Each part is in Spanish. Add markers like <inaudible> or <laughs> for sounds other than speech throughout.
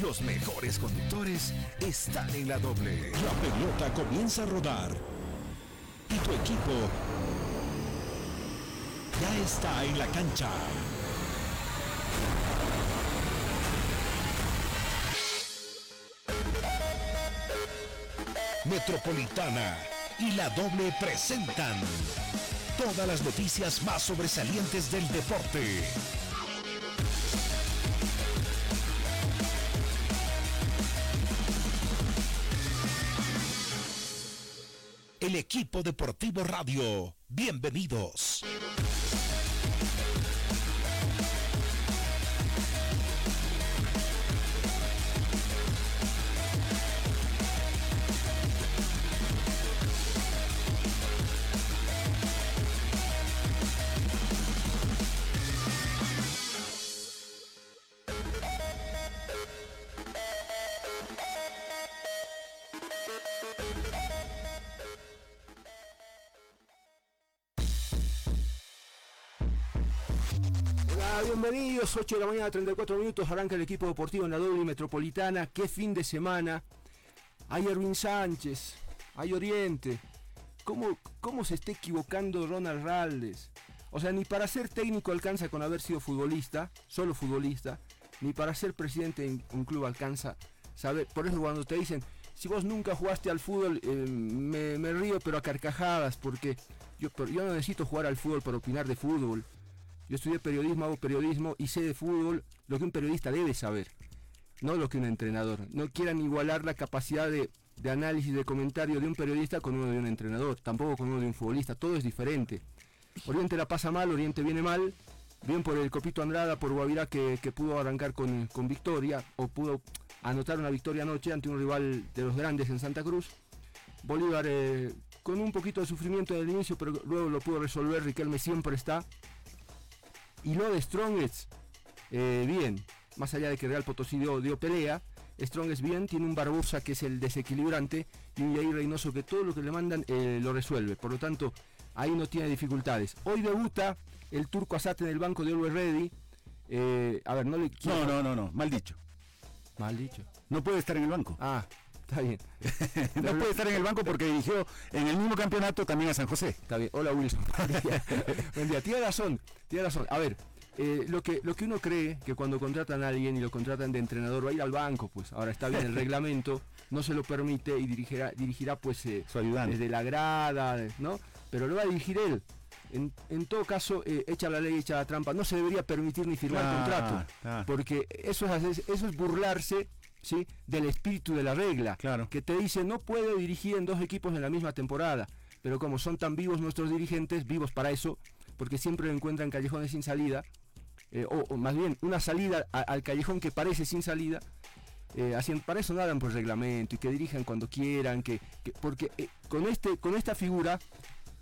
Los mejores conductores están en la doble. La pelota comienza a rodar. Y tu equipo ya está en la cancha. Metropolitana y la doble presentan todas las noticias más sobresalientes del deporte. Deportivo radio, bienvenidos. Bienvenidos, 8 de la mañana, 34 minutos, arranca el equipo deportivo en la doble metropolitana, qué fin de semana, hay Erwin Sánchez, hay Oriente, ¿cómo, cómo se está equivocando Ronald Raldes? O sea, ni para ser técnico alcanza con haber sido futbolista, solo futbolista, ni para ser presidente en un club alcanza saber, por eso cuando te dicen, si vos nunca jugaste al fútbol, eh, me, río pero a carcajadas, porque yo, yo no necesito jugar al fútbol para opinar de fútbol. Yo estudié periodismo, hago periodismo y sé de fútbol lo que un periodista debe saber, no lo que un entrenador. No quieran igualar la capacidad de, de análisis, de comentario de un periodista con uno de un entrenador, tampoco con uno de un futbolista, todo es diferente. Oriente la pasa mal, Oriente viene mal, bien por el Copito Andrada, por Guavirá que, que pudo arrancar con, con victoria, o pudo anotar una victoria anoche ante un rival de los grandes en Santa Cruz. Bolívar eh, con un poquito de sufrimiento del inicio, pero luego lo pudo resolver, Riquelme siempre está. Y lo de Strongest, eh, bien, más allá de que Real Potosí dio, dio pelea, Strongest bien, tiene un Barbosa que es el desequilibrante y un Yair Reynoso que todo lo que le mandan eh, lo resuelve. Por lo tanto, ahí no tiene dificultades. Hoy debuta el turco Asate en el banco de Always Ready. Eh, a ver, no le. No, no, no, no, mal dicho. Mal dicho. No puede estar en el banco. Ah, está bien. <laughs> no puede estar en el banco porque dirigió en el mismo campeonato también a San José. Está bien. Hola Wilson. <laughs> Buen día. Buen día. Tiene razón, tiene razón. A ver, eh, lo, que, lo que uno cree que cuando contratan a alguien y lo contratan de entrenador va a ir al banco, pues ahora está bien el <laughs> reglamento, no se lo permite y dirigirá, dirigirá pues eh, Su ayudante. desde la grada, ¿no? Pero lo va a dirigir él. En, en todo caso, eh, echa la ley, echa la trampa. No se debería permitir ni firmar Claro, contrato. claro. Porque eso es, eso es burlarse ¿sí? del espíritu de la regla. Claro. Que te dice no puede dirigir en dos equipos en la misma temporada. Pero como son tan vivos nuestros dirigentes, vivos para eso, porque siempre encuentran callejones sin salida, eh, o, o más bien una salida a- al callejón que parece sin salida, eh, hacen, para eso nadan por reglamento y que dirijan cuando quieran, que, que- porque eh, con, este, con esta figura,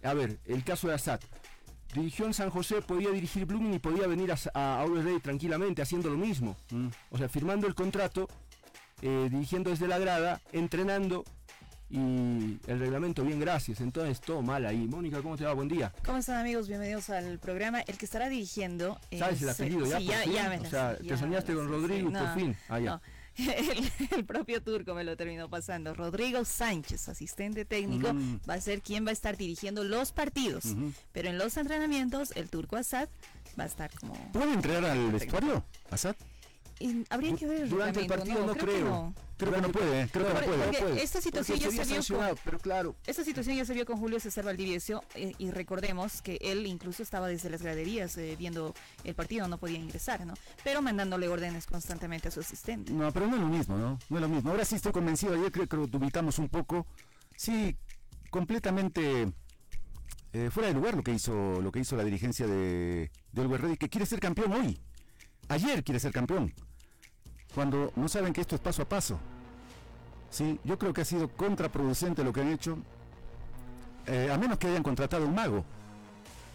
a ver, el caso de Assad, dirigió en San José, podía dirigir Blooming y podía venir a, a tranquilamente haciendo lo mismo. Mm. O sea, firmando el contrato, eh, dirigiendo desde la grada, entrenando y el reglamento bien, gracias. Entonces, todo mal ahí. Mónica, ¿cómo te va? Buen día. ¿Cómo están amigos? Bienvenidos al programa. El que estará dirigiendo ¿Sabes el apellido ya? Sí, por ya, fin? ya me O sea, te soñaste con Rodrigo sí. por fin. No. <laughs> El, el propio turco me lo terminó pasando. Rodrigo Sánchez, asistente técnico, Mm. va a ser quien va a estar dirigiendo los partidos. Pero en los entrenamientos, el turco Assad va a estar como... ¿Puede entrar al vestuario, Asad? Habría que ver el Durante el partido no creo. no. Creo que no puede, creo que no puede. porque puede, esta situación porque ya se vio con- sancionado, pero claro, Esta situación ya se vio con Julio César Valdivieso eh, y recordemos que él incluso estaba desde las graderías eh, viendo el partido, no podía ingresar, ¿no? Pero mandándole órdenes constantemente a su asistente. No, pero no es lo mismo, ¿no? No es lo mismo. Ahora sí estoy convencido, ayer creo que lo dubitamos un poco. Sí, completamente eh, fuera de lugar lo que hizo lo que hizo la dirigencia de, de Always Ready, que quiere ser campeón hoy. Ayer quiere ser campeón. Cuando no saben que esto es paso a paso. Sí, yo creo que ha sido contraproducente lo que han hecho. eh, a menos que hayan contratado un mago.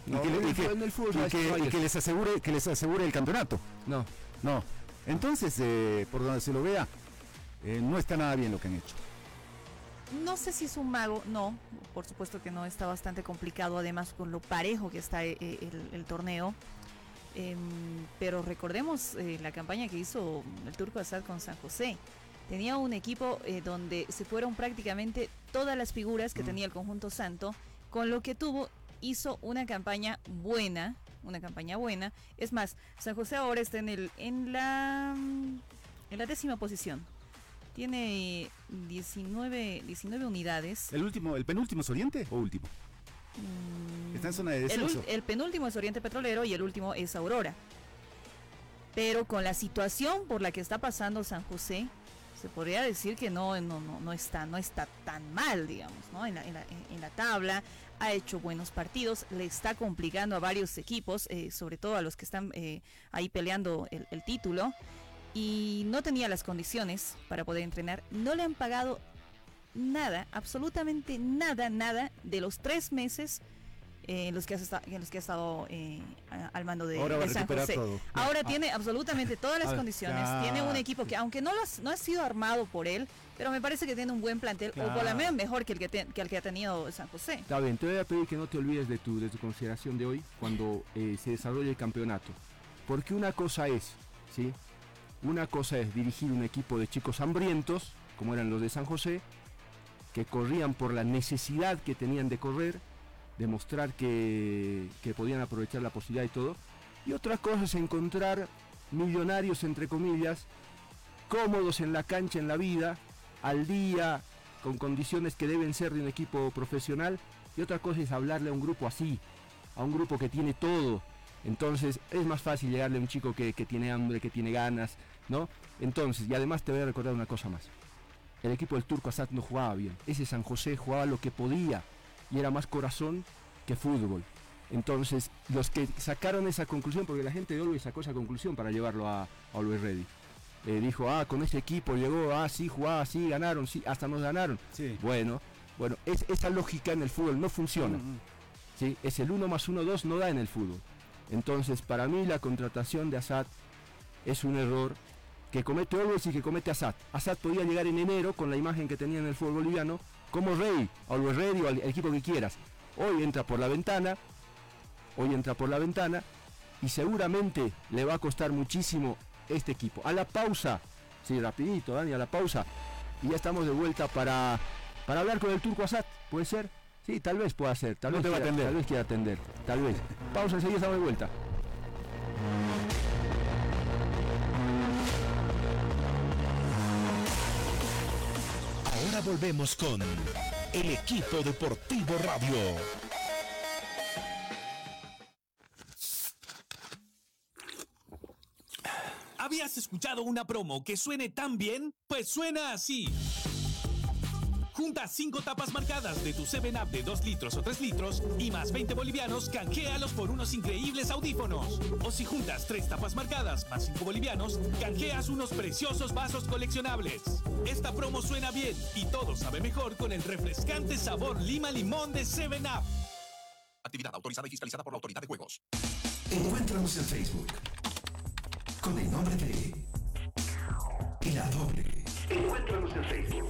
Y que, le- y y y les asegure que les asegure el campeonato. no. No. Entonces, eh, por donde se lo vea, eh, no está nada bien lo que han hecho. No sé si es un mago, no, por supuesto que no, está bastante complicado, además con lo parejo que está eh, el, el torneo. Em, pero recordemos eh, la campaña que hizo el Turco Assad con San José. Tenía un equipo eh, donde se fueron prácticamente todas las figuras que tenía el conjunto santo, con lo que tuvo, hizo una campaña buena, una campaña buena. Es más, San José ahora está en el, en la, en la décima posición. Tiene 19, 19 unidades. ¿El último, el penúltimo es Oriente o último? Mm, Está en zona de descenso. el penúltimo es Oriente Petrolero y el último es Aurora. Pero con la situación por la que está pasando San José, se podría decir que no, no, no, no está, no está tan mal, digamos, ¿no? En la, en la- en- en la tabla, ha hecho buenos partidos, le está complicando a varios equipos, eh, sobre todo a los que están eh, ahí peleando el, el título, y no tenía las condiciones para poder entrenar. No le han pagado nada, absolutamente nada, nada de los tres meses eh, en los que, has esta- en los que ha estado eh, al mando de, Ahora de San José. todo. Ahora tiene absolutamente todas las Ah, condiciones. Tiene un equipo que, aunque no, lo has- no ha sido armado por él, pero me parece que tiene un buen plantel, o por lo menos mejor que el que, te- que el que ha tenido San José. Está bien, te voy a pedir que no te olvides de tu, de tu consideración de hoy cuando eh, se desarrolle el campeonato. Porque una cosa es, ¿sí? Una cosa es dirigir un equipo de chicos hambrientos, como eran los de San José, que corrían por la necesidad que tenían de correr, demostrar que, que podían aprovechar la posibilidad y todo. Y otra cosa es encontrar millonarios, entre comillas, cómodos en la cancha, en la vida, al día, con condiciones que deben ser de un equipo profesional. Y otra cosa es hablarle a un grupo así, a un grupo que tiene todo. Entonces es más fácil llegarle a un chico que, que tiene hambre, que tiene ganas, ¿no? Entonces, y además te voy a recordar una cosa más. El equipo del Turco Asad no jugaba bien. Ese San José jugaba lo que podía y era más corazón que fútbol. Entonces, los que sacaron esa conclusión, porque la gente de Olwey sacó esa conclusión para llevarlo a, a Always Ready. Eh, dijo, ah, con este equipo llegó, ah, sí, jugaba, sí, ganaron, sí, hasta nos ganaron. Sí. Bueno, bueno, es, esa lógica en el fútbol no funciona. ¿sí? Es el 1 más 1, 2, no da en el fútbol. Entonces, para mí la contratación de Assad es un error que comete Always y que comete Assad. Assad podía llegar en enero con la imagen que tenía en el fútbol boliviano como rey, Always Ready o al equipo que quieras. Hoy entra por la ventana, hoy entra por la ventana y seguramente le va a costar muchísimo este equipo. A la pausa, sí, rapidito, Dani, a la pausa. Y ya estamos de vuelta para, para hablar con el turco Assad, ¿puede ser? Sí, tal vez pueda ser, tal No vez te va a quiera- atender. Tal vez quiera atender, tal vez. Pausa, enseguida estamos de vuelta. Volvemos con el equipo deportivo radio. ¿Habías escuchado una promo que suene tan bien? Pues suena así. Junta 5 tapas marcadas de tu 7-Up de 2 litros o 3 litros y más 20 bolivianos, canjealos por unos increíbles audífonos. O si juntas 3 tapas marcadas más 5 bolivianos, canjeas unos preciosos vasos coleccionables. Esta promo suena bien y todo sabe mejor con el refrescante sabor lima limón de 7-Up. Actividad autorizada y fiscalizada por la Autoridad de Juegos. Encuéntranos en Facebook con el nombre de La Doble. Encuéntranos en Facebook.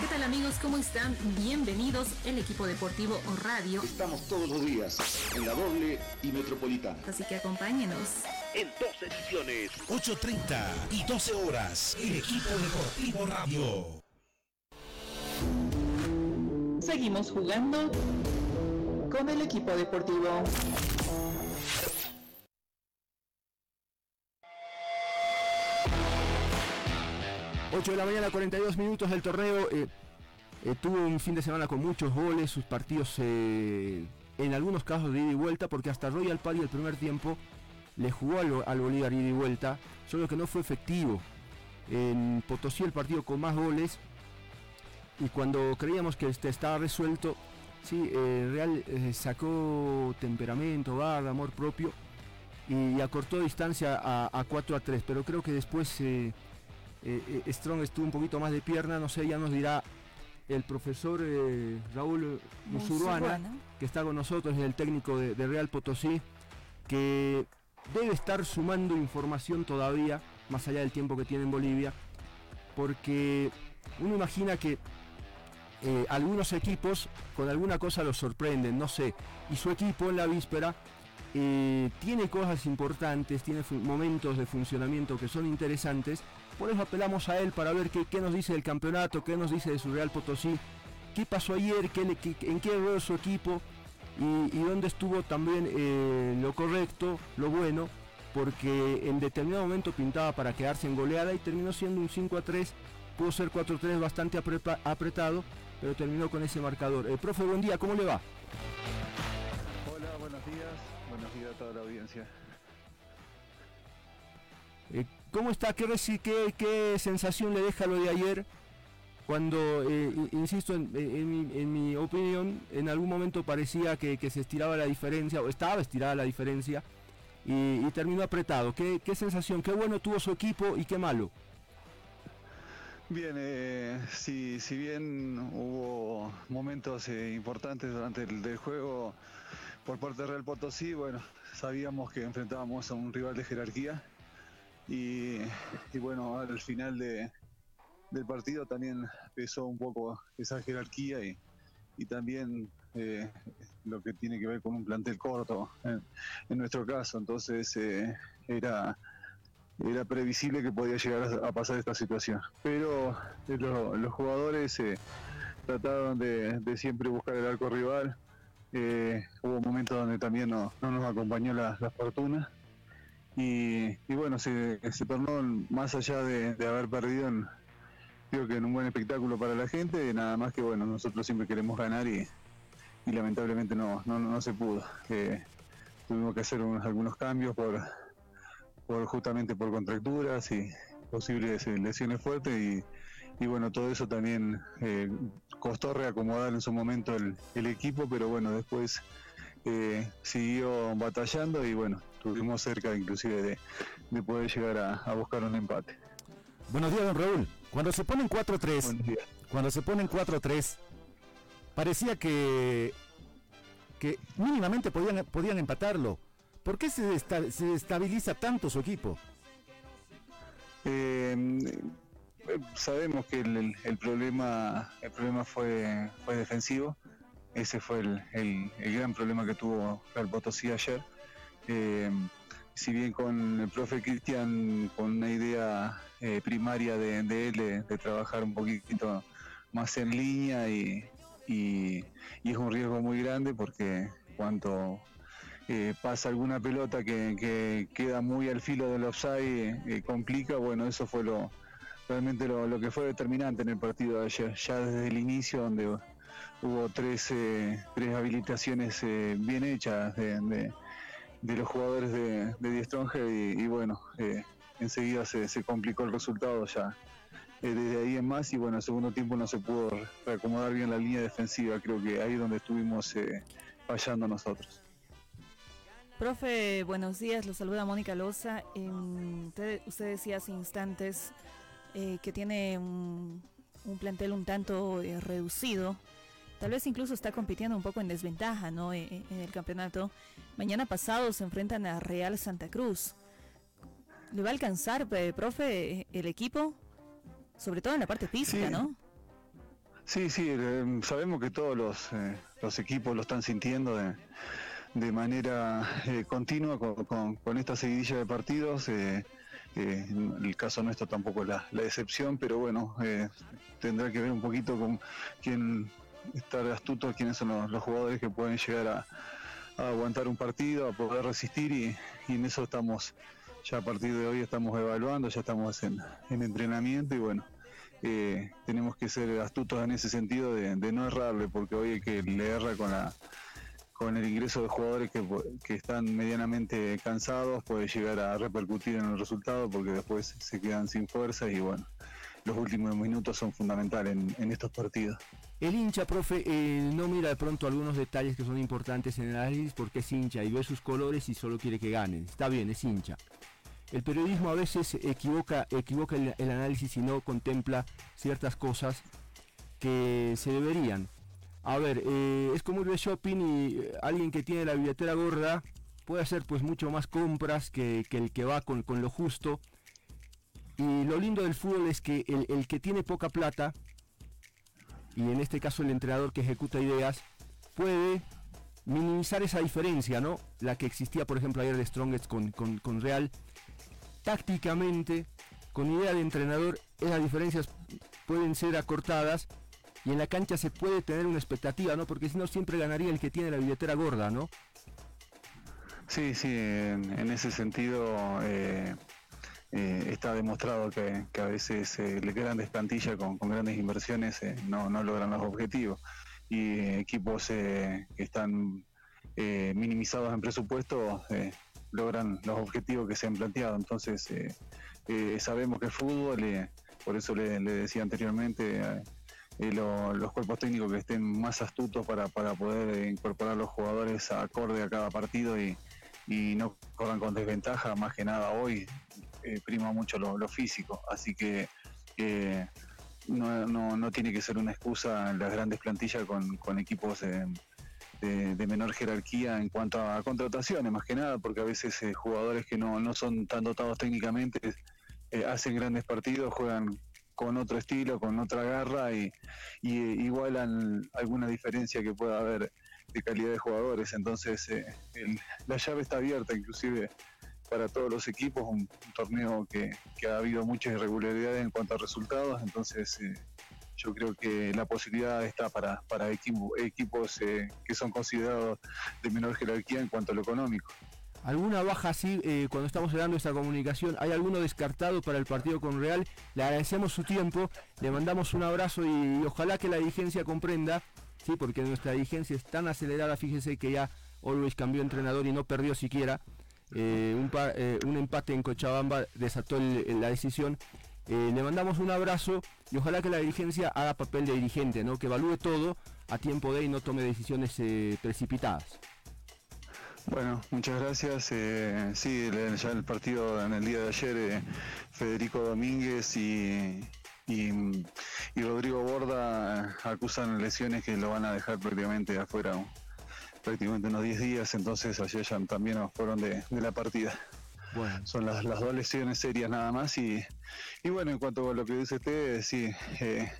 ¿Qué tal amigos? ¿Cómo están? Bienvenidos el equipo deportivo o radio, Estamos todos los días en la doble y metropolitana. así que acompáñenos. En dos ediciones. 8.30 y 12 horas. El equipo deportivo radio. Seguimos jugando con el equipo deportivo. Ocho de la mañana, 42 minutos del torneo. eh, eh, tuvo un fin de semana con muchos goles, sus partidos eh, en algunos casos de ida y vuelta, porque hasta Royal Party el primer tiempo le jugó al, Bolívar ida y vuelta, solo que no fue efectivo. En Potosí el partido con más goles y cuando creíamos que este estaba resuelto, sí, Real sacó temperamento, garra, amor propio y, acortó distancia a, a 4 a 3, pero creo que después eh, eh, Strong estuvo un poquito más de pierna, no sé, ya nos dirá el profesor eh, Raúl Musuruana, que está con nosotros, es el técnico de, de Real Potosí, que debe estar sumando información todavía, más allá del tiempo que tiene en Bolivia, porque uno imagina que eh, algunos equipos con alguna cosa los sorprenden, no sé, y su equipo en la víspera eh, tiene cosas importantes, tiene momentos de funcionamiento que son interesantes, por eso apelamos a él para ver qué, nos dice del campeonato, qué nos dice de su Real Potosí, qué pasó ayer, qué en qué erró su equipo y, dónde estuvo también eh, lo correcto, lo bueno, porque en determinado momento pintaba para quedarse en goleada y terminó siendo un 5 a 3, pudo ser 4 a 3 bastante apretado, pero terminó con ese marcador. Eh, profe, buen día, ¿cómo le va? Hola, buenos días. Buenos días a toda la audiencia. ¿Cómo está? ¿Qué, sensación le deja lo de ayer? Cuando, eh, insisto, en, mi, opinión, en algún momento parecía que, se estiraba la diferencia, o estaba estirada la diferencia, y, terminó apretado. ¿Qué, ¿Qué sensación? ¿Qué bueno tuvo su equipo y qué malo? Bien, eh, si, bien hubo momentos eh, importantes durante el juego por parte de Real Potosí, bueno, sabíamos que enfrentábamos a un rival de jerarquía y, y bueno, al final de, del partido también pesó un poco esa jerarquía y, y también eh, lo que tiene que ver con un plantel corto en, en nuestro caso, entonces eh, era era previsible que podía llegar a, a pasar esta situación. Pero eh, lo- los jugadores eh, trataron de, de siempre buscar el arco rival. Hubo momentos donde también no, no nos acompañó la, la fortuna. Y, bueno, se, se tornó más allá de, haber perdido, en, creo que en un buen espectáculo para la gente. Nada más que bueno, nosotros siempre queremos ganar y, lamentablemente no, no, no se pudo. Eh, tuvimos que hacer unos- algunos cambios por, por justamente por contracturas y posibles eh, lesiones fuertes y, y bueno todo eso también eh, costó reacomodar en su momento el, el equipo pero bueno después eh, siguió batallando y bueno estuvimos cerca inclusive de, de poder llegar a, a buscar un empate Buenos días, don Raúl. Cuando se ponen 4-3, Buenos días. cuando se ponen 4-3, parecía que, que mínimamente podían, podían empatarlo. ¿Por qué se, desta- se estabiliza tanto su equipo? Eh, eh, sabemos que el, el- el problema el problema fue fue defensivo ese fue el, el- el gran problema que tuvo Real Potosí ayer Eh, si bien con el profe Cristian con una idea eh, primaria de, él de, trabajar un poquito más en línea y, y- es un riesgo muy grande porque cuando eh, pasa alguna pelota que, que queda muy al filo del offside, eh, complica, bueno, eso fue lo realmente lo, que fue determinante en el partido de ayer, ya desde el inicio donde hubo tres, tres habilitaciones bien hechas de- de los jugadores de, de Die y, bueno, eh, enseguida se, se complicó el resultado ya eh, desde ahí en más y bueno, el segundo tiempo no se pudo reacomodar bien la línea defensiva, creo que ahí es donde estuvimos eh, fallando nosotros. Profe, buenos días, lo saluda Mónica Loza. Em, usted, usted decía hace instantes eh, que tiene un, un plantel un tanto eh, reducido. Tal vez incluso está compitiendo un poco en desventaja ¿no? E- e- en el campeonato. Mañana pasado se enfrentan a Real Santa Cruz. ¿Le va a alcanzar, profe, el equipo? Sobre todo en la parte física, Sí. ¿no? Sí, sí, eh, sabemos que todos los, eh, los equipos lo están sintiendo de, de manera eh, continua con, con- con esta seguidilla de partidos. eh, eh, en el caso nuestro tampoco es la, la excepción, pero bueno, eh, tendrá que ver un poquito con quién estar astuto, quiénes son los, jugadores que pueden llegar a, aguantar un partido, a poder resistir y, en eso estamos, ya a partir de hoy estamos evaluando, ya estamos en, en entrenamiento y bueno, eh, tenemos que ser astutos en ese sentido de, no errarle, porque hoy hay que le erra con la con el ingreso de jugadores que, que están medianamente cansados, puede llegar a repercutir en el resultado porque después se quedan sin fuerza y bueno, los últimos minutos son fundamentales en, en estos partidos. El hincha, profe, eh, no mira de pronto algunos detalles que son importantes en el análisis porque es hincha y ve sus colores y solo quiere que ganen. Está bien, es hincha. el periodismo a veces equivoca, equivoca el, análisis y no contempla ciertas cosas que se deberían. A ver, eh, es como ir de shopping y eh, alguien que tiene la billetera gorda puede hacer pues mucho más compras que, que el que va con, con, lo justo. Y lo lindo del fútbol es que el, que tiene poca plata, y en este caso el entrenador que ejecuta ideas, puede minimizar esa diferencia, ¿no? La que existía, por ejemplo, ayer de Strongest con, con, con Real. Tácticamente, con idea de entrenador, esas diferencias pueden ser acortadas y en la cancha se puede tener una expectativa, ¿no? Porque si no siempre ganaría el que tiene la billetera gorda, ¿no? Sí, sí, en, ese sentido eh, eh, está demostrado que, que a veces eh, grandes plantillas con, grandes inversiones eh, no, no, logran los objetivos y equipos que están minimizados en presupuesto logran los objetivos que se han planteado. Entonces sabemos que es fútbol, por eso le, decía anteriormente eh, lo, los cuerpos técnicos que estén más astutos para, para poder incorporar los jugadores acorde a cada partido y, y no corran con desventaja, más que nada hoy eh, prima mucho lo, físico, así que eh, no, no, no, tiene que ser una excusa las grandes plantillas con, con equipos de, de, menor jerarquía en cuanto a contrataciones, más que nada, porque a veces eh, jugadores que no, no son tan dotados técnicamente eh, hacen grandes partidos, juegan con otro estilo, con otra garra y, igualan alguna diferencia que pueda haber de calidad de jugadores. Entonces el, la llave está abierta inclusive para todos los equipos, un, torneo que, que, ha habido muchas irregularidades en cuanto a resultados, entonces eh, yo creo que la posibilidad está para, para equipo, equipos eh, que son considerados de menor jerarquía en cuanto a lo económico. ¿Alguna baja así eh, cuando estamos dando esta comunicación? ¿Hay alguno descartado para el partido con Real? Le agradecemos su tiempo, le mandamos un abrazo y, y ojalá que la dirigencia comprenda, sí, porque nuestra dirigencia es tan acelerada, fíjese que ya Always cambió entrenador y no perdió siquiera. Eh, un, par, eh, un, empate en Cochabamba desató el, la decisión. Eh, le mandamos un abrazo y ojalá que la dirigencia haga papel de dirigente, ¿no? que evalúe todo a tiempo de y no tome decisiones precipitadas. Bueno, muchas gracias. Sí, ya el partido en el día de ayer, Federico Domínguez y, y, y, Rodrigo Borda acusan lesiones que lo van a dejar prácticamente afuera, prácticamente unos 10 días, entonces ayer ya también fueron de, de la partida. Bueno. Son las, las, dos lesiones serias nada más y, y, bueno, en cuanto a lo que dice usted, sí, eh,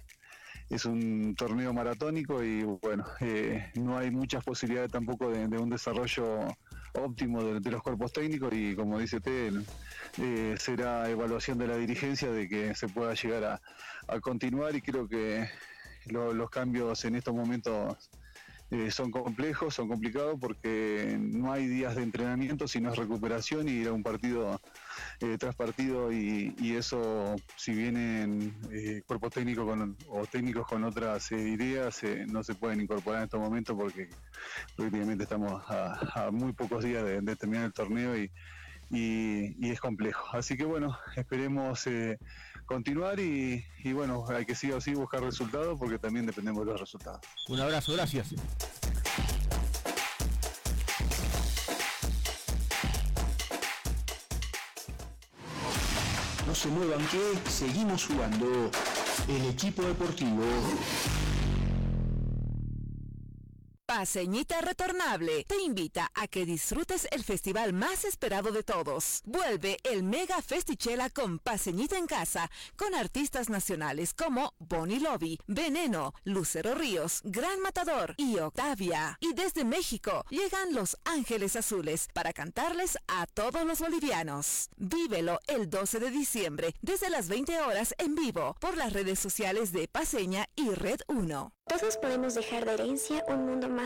es un torneo maratónico y bueno, eh, no hay muchas posibilidades tampoco de, de un desarrollo óptimo de, de, los cuerpos técnicos y como dice usted, eh, será evaluación de la dirigencia de que se pueda llegar a, a continuar y creo que lo, los cambios en estos momentos eh, son complejos, son complicados porque no hay días de entrenamiento, sino es recuperación y ir a un partido eh, tras partido y, eso, si vienen eh, cuerpos técnicos con, o técnicos con otras ideas, no se pueden incorporar en estos momentos porque prácticamente estamos a, muy pocos días de, de, terminar el torneo y, y, y, es complejo. Así que bueno, esperemos eh, continuar y, y, bueno, hay que sí o sí buscar resultados porque también dependemos de los resultados. Un abrazo, gracias. No se muevan que seguimos jugando el equipo deportivo. Paseñita Retornable te invita a que disfrutes el festival más esperado de todos. Vuelve el Mega Festichela con Paseñita en casa, con artistas nacionales como Bonnie Lobby, Veneno, Lucero Ríos, Gran Matador y Octavia. Y desde México llegan Los Ángeles Azules para cantarles a todos los bolivianos. Vívelo el 12 de diciembre desde las 20 horas en vivo por las redes sociales de Paseña y Red 1. Todos podemos dejar de herencia un mundo más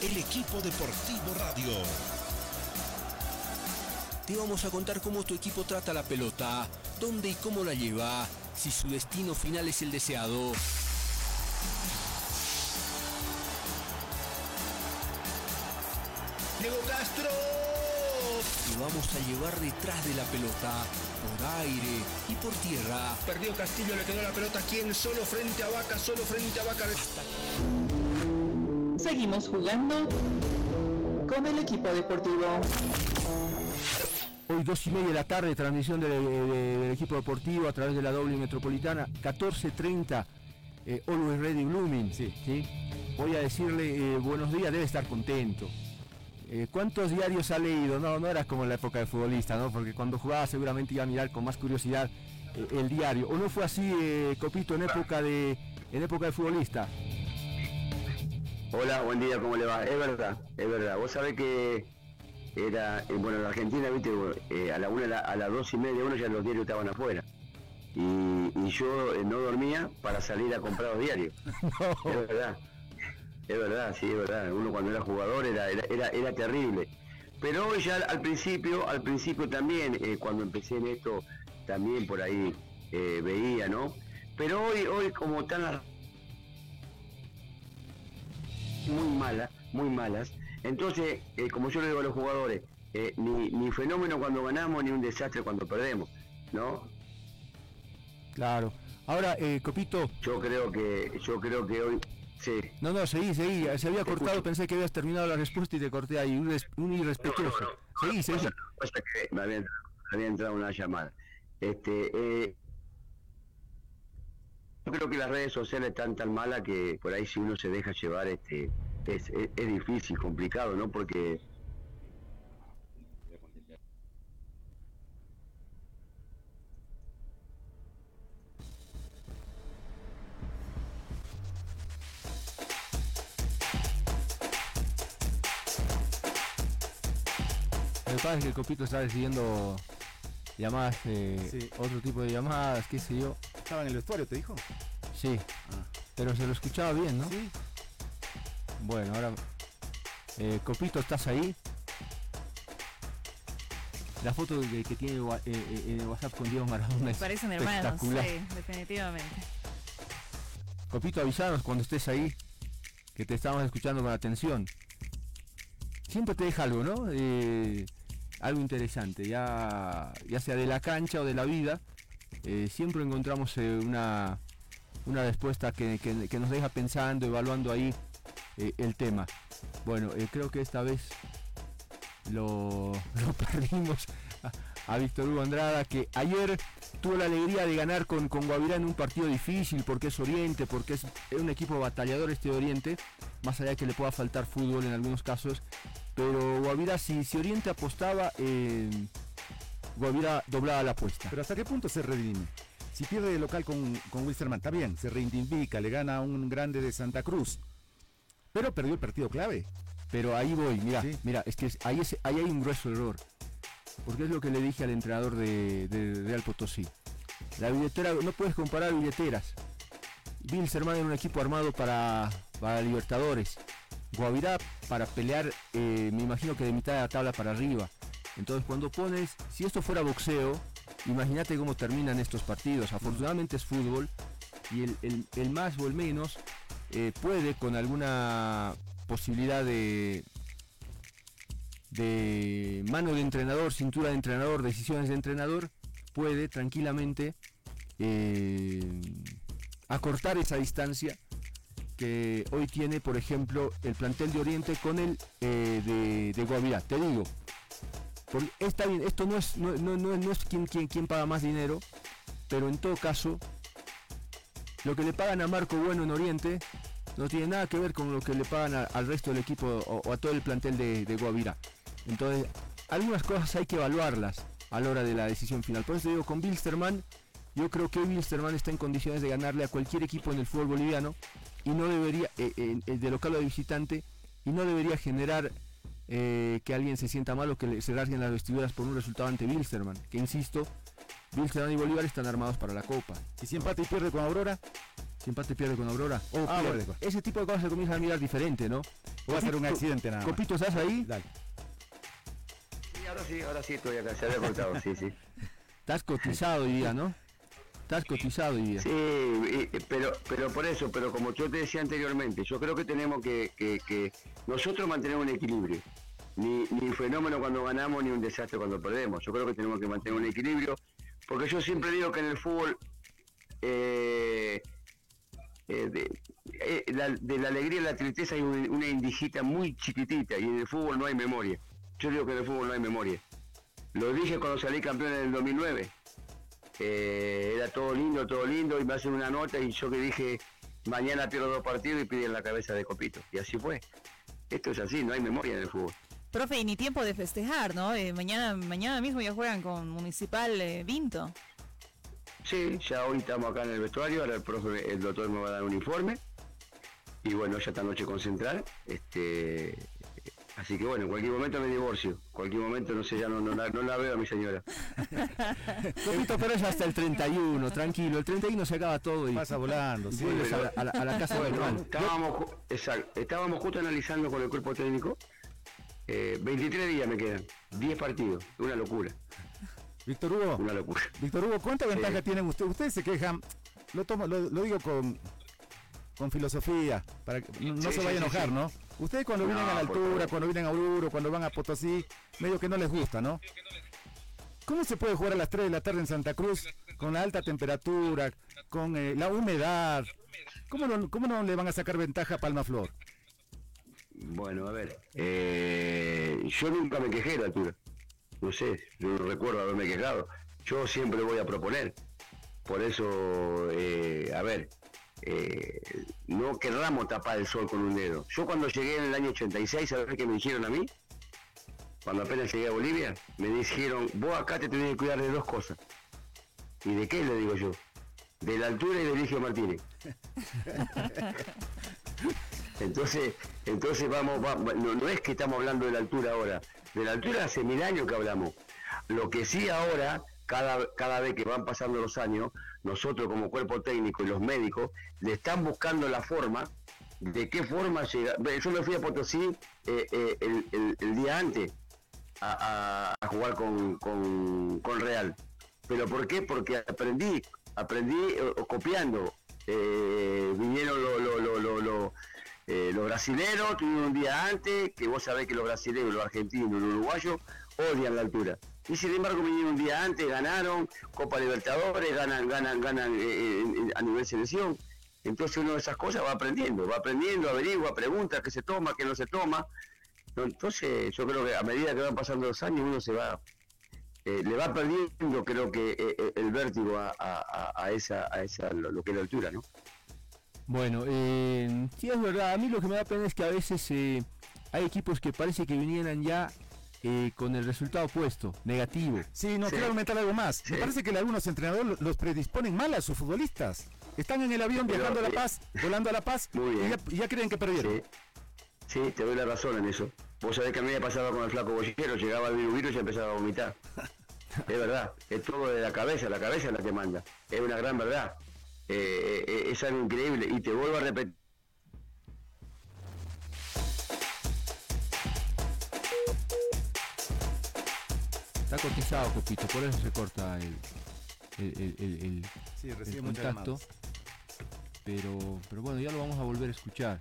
El equipo deportivo radio. te vamos a contar cómo tu equipo trata la pelota, dónde y cómo la lleva, si su destino final es el deseado. Diego Castro. Te vamos a llevar detrás de la pelota, por aire y por tierra. Perdió Castillo, le quedó la pelota a quién, solo frente a Vaca, solo frente a Vaca. Seguimos jugando con el equipo deportivo. Hoy dos y media de la tarde, transmisión de- de- del equipo deportivo a través de la doble metropolitana, 14.30, eh, Always Ready Blooming. Sí. Voy a decirle eh, buenos días, debe estar contento. Eh, ¿Cuántos diarios ha leído? No, no era como en la época de futbolista, ¿no? Porque cuando jugaba seguramente iba a mirar con más curiosidad eh, el diario. ¿O no fue así, eh, Copito, en época de en época de futbolista? Hola, buen día, ¿cómo le va? Es verdad, es verdad. Vos sabés que era, eh, bueno, en la Argentina, viste, eh, a la una, a la- a las dos y media, uno ya los diarios estaban afuera. Y, y yo eh, no dormía para salir a comprar los diarios. <laughs> Es verdad, es verdad, sí, es verdad. Uno cuando era jugador era, era, era, era terrible. Pero hoy ya al principio, al principio también, eh, cuando empecé en esto, también por ahí eh, veía, ¿no? Pero hoy, hoy como están las muy malas, muy malas. Entonces, eh, como yo le digo a los jugadores, eh, ni, ni fenómeno cuando ganamos, ni un desastre cuando perdemos, ¿no? Claro. Ahora, eh, Copito. Yo creo que, yo creo que hoy, sí. No, no, seguí, seguí. Se había cortado, pensé que habías terminado la respuesta y te corté ahí. Un, res- un irrespetuoso. Seguí, seguí. Pasa, pasa que me había, me había entrado una llamada. Este, eh, yo creo que las redes sociales están tan malas que por ahí si uno se deja llevar, este, es, es- difícil, complicado, ¿no? Porque que pasa es que el Copito está recibiendo llamadas, eh, otro tipo de llamadas, qué sé yo. ¿Estaba en el vestuario, te dijo? Sí. Pero se lo escuchaba bien, ¿no? Sí. Bueno, ahora. eh, Copito, ¿estás ahí? La foto que, que tiene eh, eh, en el WhatsApp con Diego Maradona es Parecen hermanos, espectacular. sí, definitivamente. Copito, avisanos cuando estés ahí, que te estamos escuchando con atención. Siempre te deja algo, ¿no? Eh, algo interesante, ya, ya sea de la cancha o de la vida, eh, siempre encontramos eh, una, una respuesta que, que- nos deja pensando, evaluando ahí eh, el tema. Bueno, creo que esta vez lo, <laughs> perdimos a, Víctor Hugo Andrada, que ayer tuvo la alegría de ganar con, con Guavirá en un partido difícil, porque es Oriente, porque es, es un equipo batallador este Oriente, más allá de que le pueda faltar fútbol en algunos casos. Pero Guavirá, si, si Oriente apostaba, eh, Guavirá doblaba la apuesta. Pero ¿hasta qué punto se redime? Si pierde de local con, con Wilstermann, está bien, se reivindica, le gana a un grande de Santa Cruz. Pero perdió el partido clave. Pero ahí voy, mira, mira, es que es- ahí, es- ahí hay un grueso error. Porque es lo que le dije al entrenador de, de Real Potosí. La billetera, no puedes comparar billeteras. Bilzerman era un equipo armado para, para Libertadores. Guavirá para pelear, eh, me imagino que de mitad de la tabla para arriba. Entonces cuando pones, si esto fuera boxeo, imagínate cómo terminan estos partidos. Afortunadamente es fútbol y el, más o el menos eh, puede con alguna posibilidad de, de mano de entrenador, cintura de entrenador, decisiones de entrenador, puede tranquilamente eh, acortar esa distancia que hoy tiene, por ejemplo, el plantel de Oriente con el eh, de, de Guavirá. Te digo, porque está bien, esto no es, no, no- no- es quién, quién, quién paga más dinero, pero en todo caso, lo que le pagan a Marco Bueno en Oriente no tiene nada que ver con lo que le pagan al resto del equipo o, o a todo el plantel de, de Guavirá. Entonces, algunas cosas hay que evaluarlas a la hora de la decisión final. Por eso digo, con Bilsterman, yo creo que hoy Bilsterman está en condiciones de ganarle a cualquier equipo en el fútbol boliviano y no debería, eh, eh, de local o de visitante, y no debería generar eh, que alguien se sienta mal o que le, se rasguen las vestiduras por un resultado ante Bilsterman. Que insisto, Bilsterman y Bolívar están armados para la Copa. ¿Y si empate y pierde con Aurora? Si empate y pierde con Aurora. O Ah, pierde. bueno, ese tipo de cosas se comienzan a mirar diferente, ¿no? O va a ser un accidente nada más. Copito, ¿estás ahí? Dale. ahora sí, ahora sí estoy acá, se había cortado, sí, sí. Estás cotizado hoy día, ¿no? Estás cotizado. Sí, pero, pero por eso, pero como yo te decía anteriormente, yo creo que tenemos que, que- nosotros mantener un equilibrio. Ni, ni fenómeno cuando ganamos, ni un desastre cuando perdemos. Yo creo que tenemos que mantener un equilibrio, porque yo siempre digo que en el fútbol, eh, eh, de, eh, la, de la alegría y la tristeza hay un- una indijita muy chiquitita, y en el fútbol no hay memoria. Yo digo que en el fútbol no hay memoria. Lo dije cuando salí campeón en el 2009. Eh, era todo lindo, todo lindo, y me hacen una nota y yo que dije, mañana pierdo dos partidos y piden la cabeza de Copito. Y así fue. Esto es así, no hay memoria en el fútbol. Profe, y ni tiempo de festejar, ¿no? Eh, mañana, mañana mismo ya juegan con Municipal eh, Vinto. Sí, ya hoy estamos acá en el vestuario, ahora el profe, el doctor me va a dar un informe. Y bueno, ya esta noche concentrar. Este, así que bueno, en cualquier momento me divorcio. Cualquier momento, no sé, ya no, no, la, no la veo a mi señora. Copito, pero es hasta el 31, tranquilo. El 31 se acaba todo y Pasa volando, sí. vuelves a la, a la- a la casa Bueno, normal. estábamos, exacto, estábamos justo analizando con el cuerpo técnico. Eh, 23 días me quedan, 10 partidos, una locura. Víctor Hugo. Una locura. Víctor Hugo, ¿cuánta ventaja tienen ustedes? Ustedes se quejan, lo tomo, lo, lo digo con, con filosofía, para que no, Sí, se sí, vaya a enojar, sí. ¿no? Ustedes cuando vienen a la altura, cuando vienen a Oruro, cuando van a Potosí, medio que no les gusta, ¿no? ¿Cómo se puede jugar a las 3 de la tarde en Santa Cruz con la alta temperatura, con eh, la humedad? ¿Cómo no, ¿Cómo no le van a sacar ventaja a Palma Flor? Bueno, a ver, eh, yo nunca me quejé de la altura. No sé, yo no recuerdo haberme quejado. Yo siempre voy a proponer. Por eso, eh, a ver, eh, no querramos tapar el sol con un dedo. Yo cuando llegué en el año 86, ¿sabes qué me dijeron a mí? Cuando apenas llegué a Bolivia, me dijeron, vos acá te tenés que cuidar de dos cosas. ¿Y de qué le digo yo? De la altura y de Eligio Martínez. <laughs> Entonces, entonces vamos, va- va- no, no es que estamos hablando de la altura ahora, de la altura hace mil años que hablamos. Lo que sí ahora, cada, cada vez que van pasando los años, nosotros como cuerpo técnico y los médicos le están buscando la forma de qué forma llegar. Yo me fui a Potosí eh, eh, el, día antes a, jugar con, con- con Real. ¿Pero por qué? Porque aprendí, aprendí eh, copiando. Eh, vinieron lo- lo- lo- lo- lo- los brasileros, tuvieron un día antes, que vos sabés que los brasileños, los argentinos, los uruguayos odian la altura. Y sin embargo vinieron un día antes, ganaron Copa Libertadores, ganan, ganan, ganan eh, eh, a nivel selección. Entonces uno de esas cosas va aprendiendo, va aprendiendo, averigua, pregunta qué se toma, qué no se toma. Entonces yo creo que a medida que van pasando los años uno se va, eh, le va perdiendo creo que el vértigo a, a- esa, a esa lo, que es la altura, ¿no? Bueno, eh, sí es verdad. A mí lo que me da pena es que a veces hay equipos que parece que vinieran ya eh, con el resultado opuesto, negativo. Sí, no Sí. quiero aumentar algo más. Me parece que algunos entrenadores lo- los predisponen mal a sus futbolistas. Están en el avión Pero, viajando a La eh, Paz, volando a La Paz, Muy y bien. ya, y ya creen que perdieron. Sí, te doy la razón en eso. Vos sabés que a mí me pasaba con el flaco bollero, llegaba el virus virus y empezaba a vomitar. <laughs> es verdad, es todo de la cabeza, la cabeza es la que manda. Es una gran verdad. Eh, eh, es algo increíble. Y te vuelvo a repetir. Está cotizado, Copito, por eso se corta el, el, el- el- el- Sí, el recibe muchas contacto. Pero, pero bueno, ya lo vamos a volver a escuchar.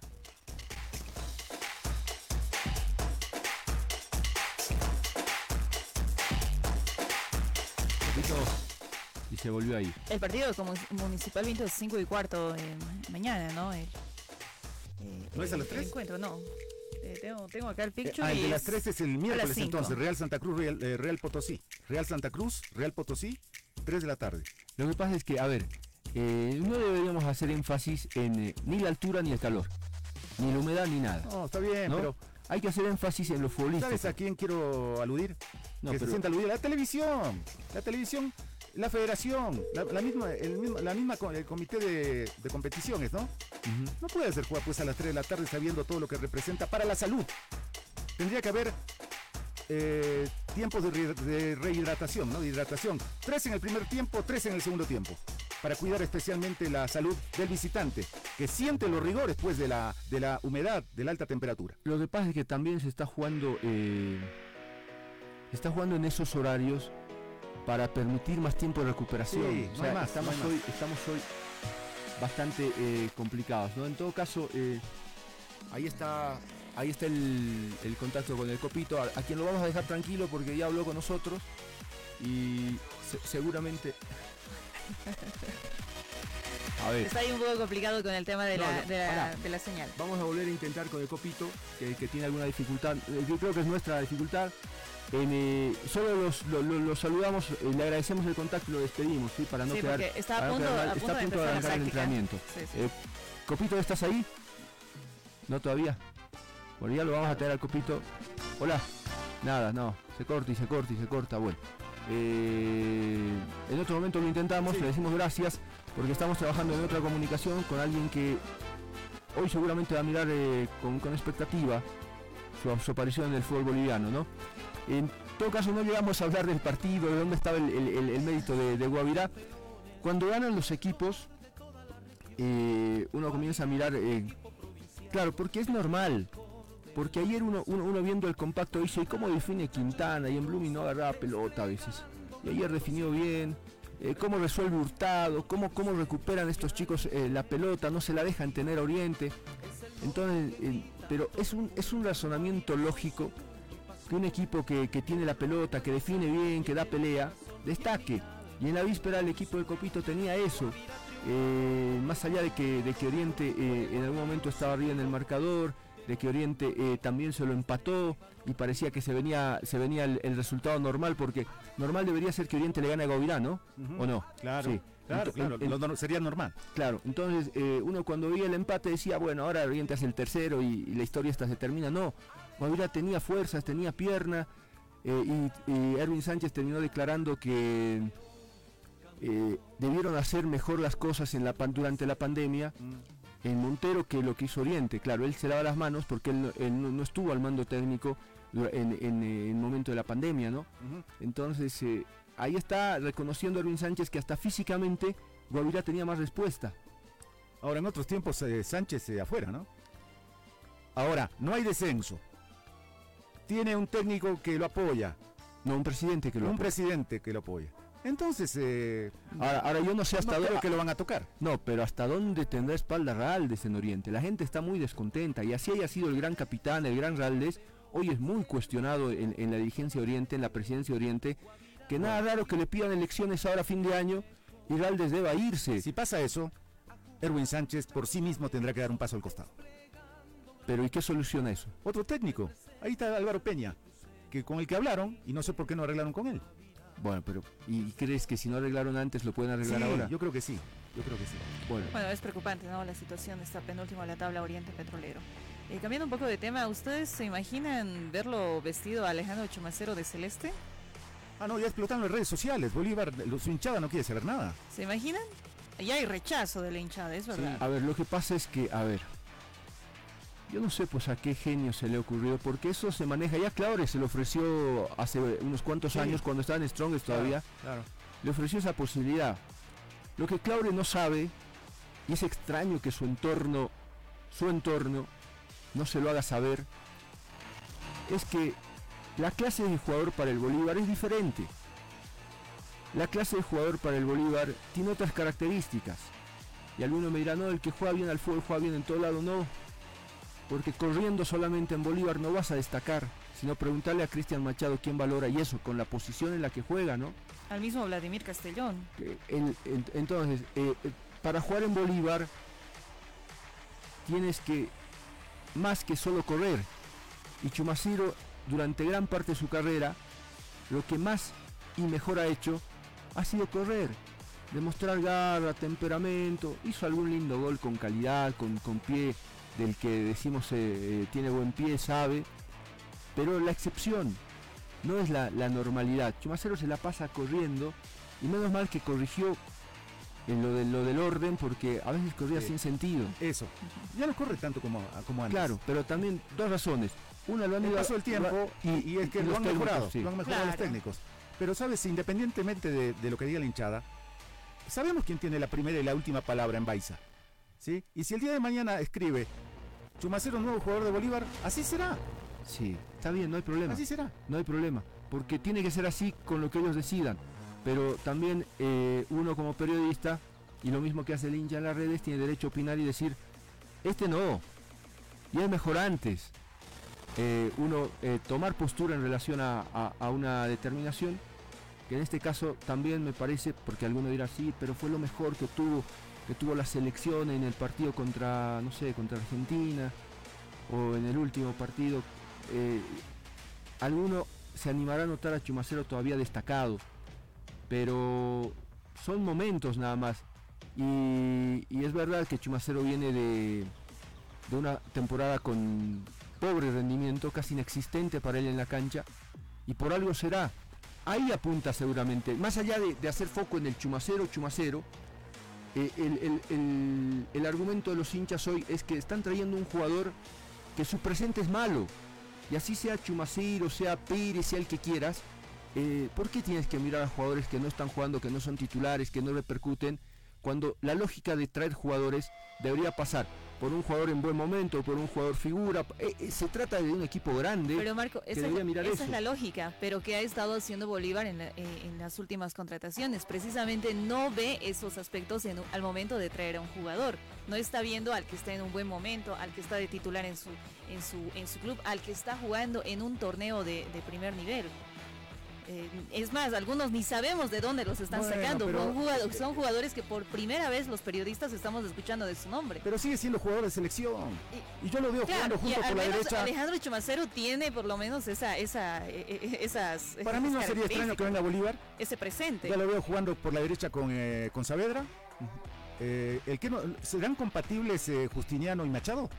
Copito, y se volvió a ir. El partido como Municipal Vinto es 5 y cuarto eh, mañana, ¿no? El, eh, ¿No es a el- las el tres? encuentro, no. Eh, tengo, tengo acá el picture. Ah, el y de las es 3 es el miércoles entonces, Real Santa Cruz, Real, eh, Real Potosí. Real Santa Cruz, Real Potosí, 3 de la tarde. Lo que pasa es que, a ver, eh, no deberíamos hacer énfasis en eh, ni la altura ni el calor, ni la humedad ni nada. No, está bien, ¿no? pero Hay que hacer énfasis en los futbolistas. ¿sabes a quién quiero aludir? No, que se sienta aludido. La televisión, la televisión, la federación, la, la misma, el mismo, la misma el comité de, de competiciones, ¿no? No puede ser jugar pues a las 3 de la tarde sabiendo todo lo que representa para la salud. Tendría que haber eh, tiempos de, re- de rehidratación, ¿no? De hidratación. Tres en el primer tiempo, tres en el segundo tiempo. Para cuidar especialmente la salud del visitante, que siente los rigores pues de la, de la humedad, de la alta temperatura. Lo que pasa es que también se está jugando eh, está jugando en esos horarios para permitir más tiempo de recuperación. Sí, O sea, más, estamos, más. hoy, estamos hoy bastante eh, complicados. ¿no? En todo caso, eh, ahí está, ahí está el, el contacto con el copito, a, a quien lo vamos a dejar tranquilo porque ya habló con nosotros y se- seguramente. <laughs> A ver. Está ahí un poco complicado con el tema de, No, la, no, de, la, pará. de la señal. Vamos a volver a intentar con el copito, que, que tiene alguna dificultad. Eh, Yo creo que es nuestra dificultad. En, eh, solo los, lo- lo- los saludamos, eh, le agradecemos el contacto y lo despedimos, ¿sí? Para no Sí, quedar. está a punto- quedar mal. a punto está de a punto de arrancar el entrenamiento. Sí, sí. Eh, Copito, ¿estás ahí? No todavía. Bueno, ya lo vamos a traer al copito. Hola. Nada, no. Se corta y se corta y se corta. Bueno. Eh, en otro momento lo intentamos, le decimos gracias porque estamos trabajando en otra comunicación con alguien que hoy seguramente va a mirar eh, con, con expectativa su, su aparición en el fútbol boliviano, ¿no? En todo caso no llegamos a hablar del partido, de dónde estaba el, el- el- el mérito de, de Guavirá. Cuando ganan los equipos, eh, uno comienza a mirar, claro, porque es normal. Porque ayer uno, uno, viendo el compacto dice, ¿y cómo define Quintana? Y en Blooming no agarraba pelota a veces. Y ayer definió bien. eh, cómo resuelve Hurtado, cómo, cómo recuperan estos chicos eh, la pelota, no se la dejan tener a Oriente. Entonces, pero es un, es un razonamiento lógico que un equipo que, que tiene la pelota, que define bien, que da pelea, destaque. Y en la víspera el equipo de Copito tenía eso. Eh, más allá de que, de que Oriente en algún momento estaba arriba en el marcador, de que Oriente eh, también se lo empató y parecía que se venía, se venía el, el resultado normal, porque normal debería ser que Oriente le gane a Gauvirá, ¿no? ¿O no? Claro, Sí. claro, claro, en- sería normal. Claro, entonces eh, uno cuando veía el empate decía, bueno, ahora Oriente hace el tercero y, y la historia esta se termina. No, Guavirá tenía fuerzas, tenía pierna eh, y, y Erwin Sánchez terminó declarando que debieron hacer mejor las cosas en la durante la pandemia en Montero que lo que hizo Oriente. Claro, él se lava las manos porque él, no- él no, no estuvo al mando técnico en, en, eh, el momento de la pandemia, ¿no? Entonces, eh, ahí está reconociendo a Erwin Sánchez que hasta físicamente Guavirá tenía más respuesta. Ahora, en otros tiempos, eh, Sánchez eh, afuera, ¿no? Ahora, no hay descenso. Tiene un técnico que lo apoya. No, un presidente que lo Un apoya. presidente que lo apoya. Entonces, eh, Ahora, ahora yo no sé hasta no dónde que lo van a tocar. No, pero hasta dónde tendrá espalda Raldes en Oriente. La gente está muy descontenta y así haya sido el gran capitán, el gran Raldes, hoy es muy cuestionado en, en la dirigencia de Oriente, en la presidencia de Oriente, que nada raro que le pidan elecciones ahora a fin de año y Raldes deba irse. Si pasa eso, Erwin Sánchez por sí mismo tendrá que dar un paso al costado. Pero ¿y qué soluciona eso? Otro técnico. Ahí está Álvaro Peña, que con el que hablaron y no sé por qué no arreglaron con él. Bueno, pero ¿y crees que si no arreglaron antes lo pueden arreglar Sí, ahora? Yo creo que sí. Yo creo que sí. Bueno, Bueno, es preocupante, ¿no? La situación está penúltimo en la tabla Oriente Petrolero. Eh, cambiando un poco de tema, ¿ustedes se imaginan verlo vestido a Alejandro Chumacero de celeste? Ah, no, ya explotaron las redes sociales. Bolívar, su hinchada no quiere saber nada. ¿Se imaginan? Ya hay rechazo de la hinchada, es verdad. a ver, lo que pasa es que, a ver, yo no sé pues a qué genio se le ocurrió, porque eso se maneja, ya Claure se le ofreció hace unos cuantos Sí. años, cuando estaba en Strongest todavía, Claro. le ofreció esa posibilidad. Lo que Claure no sabe, y es extraño que su entorno, su entorno, no se lo haga saber, es que la clase de jugador para el Bolívar es diferente. La clase de jugador para el Bolívar tiene otras características. Y alguno me dirá, no, el que juega bien al fútbol juega bien en todo lado, no. Porque corriendo solamente en Bolívar no vas a destacar, sino preguntarle a Cristian Machado quién valora y eso, con la posición en la que juega, ¿no? Al mismo Vladimir Castellón. El- el- entonces, eh, eh, para jugar en Bolívar tienes que más que solo correr. Y Chumaciro, durante gran parte de su carrera, lo que más y mejor ha hecho ha sido correr, demostrar garra, temperamento. Hizo algún lindo gol con calidad, con, con pie, del que decimos eh, eh, tiene buen pie, sabe. Pero la excepción no es la, la normalidad. Chumacero se la pasa corriendo y menos mal que corrigió en lo, de, lo del orden porque a veces corría Sí. sin sentido. Eso. Ya no corre tanto como, como antes. Claro, pero también dos razones. Una lo han El ido paso del tiempo y, y es que lo han técnicos, mejorado, sí. lo han mejorado los técnicos. Pero sabes, independientemente de, de lo que diga la hinchada, sabemos quién tiene la primera y la última palabra en Baiza. ¿Sí? Y si el día de mañana escribe Chumacero nuevo jugador de Bolívar, así será. Sí, está bien, no hay problema. Así será. No hay problema. porque tiene que ser así con lo que ellos decidan. Pero también eh, uno como periodista, y lo mismo que hace el hincha en las redes, tiene derecho a opinar y decir, este no, y es mejor antes. Eh, uno eh, tomar postura en relación a, a una determinación, que en este caso también me parece, porque alguno dirá sí, pero fue lo mejor que tuvo, que tuvo la selección en el partido contra, no sé, contra Argentina, o en el último partido. alguno se animará a notar a Chumacero todavía destacado, pero son momentos nada más. Y, es verdad que Chumacero viene de, de una temporada con pobre rendimiento, casi inexistente para él en la cancha, y por algo será. Ahí apunta seguramente, más allá de, hacer foco en el Chumacero, Chumacero, eh, el, el argumento de los hinchas hoy es que están trayendo un jugador que su presente es malo, y así sea Chumaciro, sea Pires, sea el que quieras, eh, ¿por qué tienes que mirar a jugadores que no están jugando, que no son titulares, que no repercuten? Cuando la lógica de traer jugadores debería pasar por un jugador en buen momento, por un jugador figura. Eh, eh, se trata de un equipo grande. Pero Marco, esa, es la lógica, pero que ha estado haciendo Bolívar en, las últimas contrataciones. Precisamente no ve esos aspectos al momento de traer a un jugador. No está viendo al que está en un buen momento, al que está de titular en su, en su, en su club, al que está jugando en un torneo de, primer nivel. Eh, es más, algunos ni sabemos de dónde los están sacando. Son, jugadores, que por primera vez los periodistas estamos escuchando de su nombre. Pero sigue siendo jugador de selección. Y, yo lo veo jugando junto por la derecha. Alejandro Chumacero tiene por lo menos esa, esa, e, e, esas. Para mí no sería extraño que venga Bolívar. Ese presente. Yo lo veo jugando por la derecha con, eh, con Saavedra. Eh, el que no, ¿Serán compatibles Justiniano y Machado?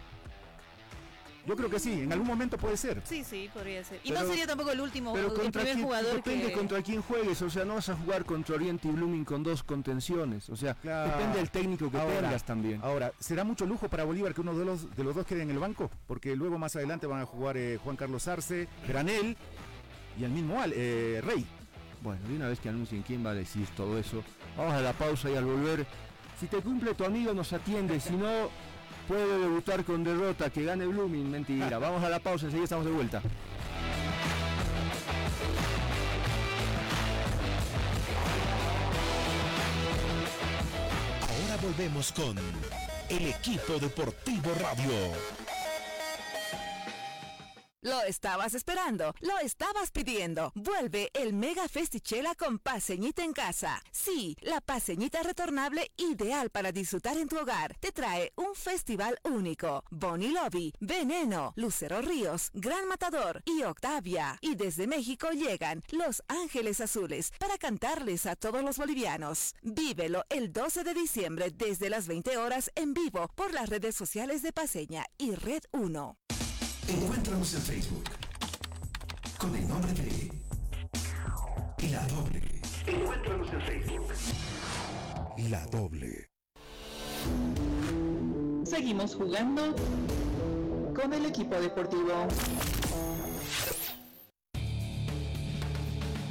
Yo creo que sí, en algún momento puede ser. Sí, sí, podría ser. Y no sería tampoco el último pero el primer jugador depende contra quién juegues, o sea, no vas a jugar contra Oriente y Blooming con dos contenciones, o sea, depende del técnico que tengas también. Ahora, será mucho lujo para Bolívar que uno de los de los dos quede en el banco, porque luego más adelante van a jugar eh, Juan Carlos Arce, Granel y el mismo Al, eh, Rey. Bueno, y una vez que anuncien quién va a decir todo eso, vamos a la pausa y al volver, si te cumple tu amigo nos atiende, si no puede debutar con derrota, que gane Blooming, mentira. <laughs> Vamos a la pausa, enseguida estamos de vuelta. Ahora volvemos con el equipo deportivo radio. Lo estabas esperando, lo estabas pidiendo. Vuelve el Mega Festichela con paseñita en casa. Sí, la paseñita retornable ideal para disfrutar en tu hogar. Te trae un festival único. Bonnie Lobby, Veneno, Lucero Ríos, Gran Matador y Octavia. Y desde México llegan Los Ángeles Azules para cantarles a todos los bolivianos. Vívelo el 12 de diciembre desde las 20 horas en vivo por las redes sociales de Paseña y Red 1. Encuéntranos en Facebook con el nombre de La Doble. Encuéntranos en Facebook. La Doble. Seguimos jugando con el equipo deportivo.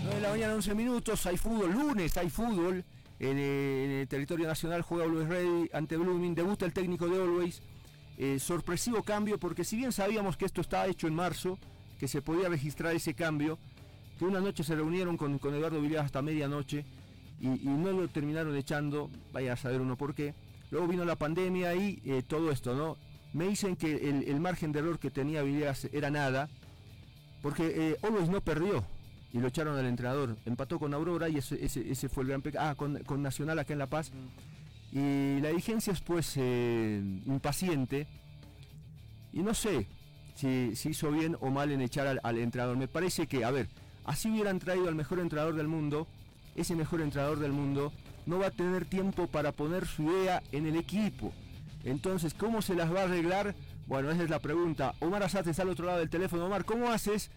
9 de la mañana, 11 minutos. Hay fútbol. Lunes hay fútbol. En el, territorio nacional juega Always Ready ante Blooming. Debuta el técnico de Always. Eh, sorpresivo cambio, porque si bien sabíamos que esto estaba hecho en marzo, que se podía registrar ese cambio, que una noche se reunieron con, Eduardo Villar hasta medianoche y, no lo terminaron echando, vaya a saber uno por qué. Luego vino la pandemia y eh, todo esto, ¿no? Me dicen que el, margen de error que tenía Villegas era nada, porque eh, no perdió y lo echaron al entrenador. Empató con Aurora y ese, fue el gran pecado. Ah, con, con, Nacional acá en La Paz. Mm. Y la dirigencia es pues eh, impaciente. Y no sé si, hizo bien o mal en echar al, entrenador. Me parece que, a ver, así hubieran traído al mejor entrenador del mundo. Ese mejor entrenador del mundo no va a tener tiempo para poner su idea en el equipo. Entonces, ¿cómo se las va a arreglar? Bueno, esa es la pregunta. Omar Azate está al otro lado del teléfono. Omar, ¿cómo haces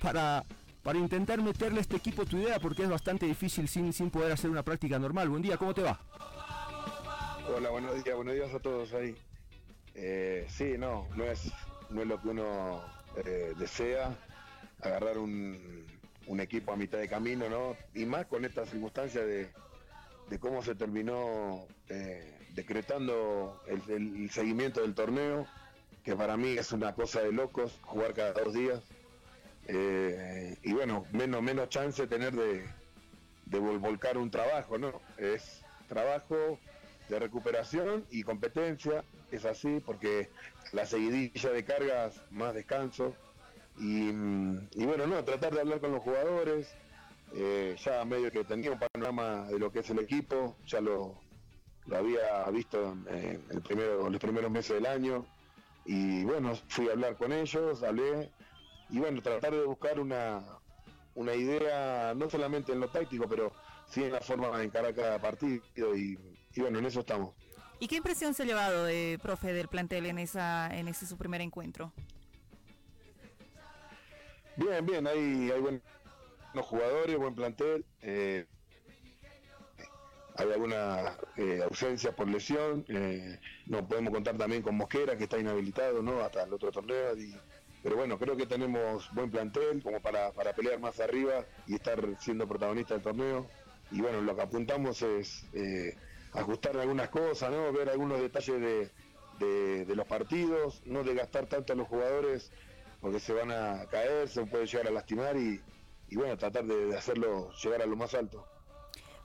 para, para intentar meterle a este equipo tu idea? Porque es bastante difícil sin, sin poder hacer una práctica normal. Buen día, ¿cómo te va? Hola, buenos días, buenos días a todos ahí. Eh, sí, no, no es, no es lo que uno eh, desea, agarrar un, equipo a mitad de camino, ¿no? Y más con esta circunstancia de, cómo se terminó eh, decretando el, seguimiento del torneo, que para mí es una cosa de locos, jugar cada dos días. y bueno, menos, menos chance tener de volcar un trabajo, ¿no? Es trabajo de recuperación y competencia, es así, porque la seguidilla de cargas, más descanso, y, y bueno, no, tratar de hablar con los jugadores, eh, ya medio que tenía un panorama de lo que es el equipo, ya lo, lo había visto en, el primero, los primeros meses del año, y bueno, fui a hablar con ellos, hablé, y bueno, tratar de buscar una, una idea, no solamente en lo táctico, pero sí en la forma de encarar cada partido, y, y bueno, en eso estamos. ¿Y qué impresión se ha llevado, de, profe, del plantel en, esa, en ese su primer encuentro? Bien, bien, hay, hay buenos jugadores, buen plantel. Eh, hay alguna eh, ausencia por lesión. Eh, no podemos contar también con Mosquera, que está inhabilitado ¿no? hasta el otro torneo. pero bueno, creo que tenemos buen plantel como para, para pelear más arriba y estar siendo protagonista del torneo. Y bueno, lo que apuntamos es ajustar algunas cosas, ¿no? ver algunos detalles de, de, los partidos, no desgastar tanto a los jugadores porque se van a caer, se puede llegar a lastimar y, bueno, tratar de, hacerlo llegar a lo más alto.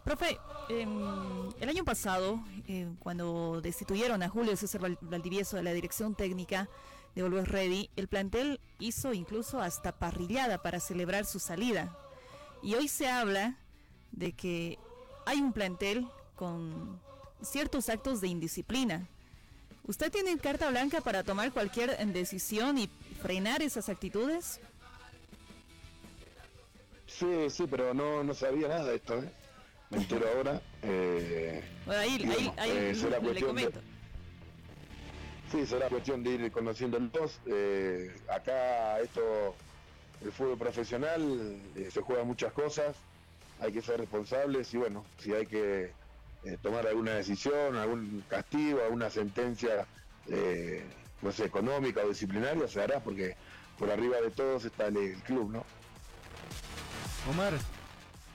Profe, em, el año pasado, eh, cuando destituyeron a Julio César Valdivieso de la dirección técnica de Always Ready, el plantel hizo incluso hasta parrillada para celebrar su salida. Y hoy se habla de que hay un plantel con ciertos actos de indisciplina. ¿Usted tiene carta blanca para tomar cualquier decisión y frenar esas actitudes? Sí, sí, pero no, no sabía nada de esto, ¿eh? Me entero <laughs> ahora. Eh, bueno, ahí, ahí, ahí eh, será le comento. sí, será cuestión de ir conociendo el. Eh, acá esto, el fútbol profesional, se juega muchas cosas, hay que ser responsables y bueno, si hay que eh, tomar alguna decisión, algún castigo, alguna sentencia, eh, no sé, económica o disciplinaria, se hará porque por arriba de todos está el, club, ¿no? Omar,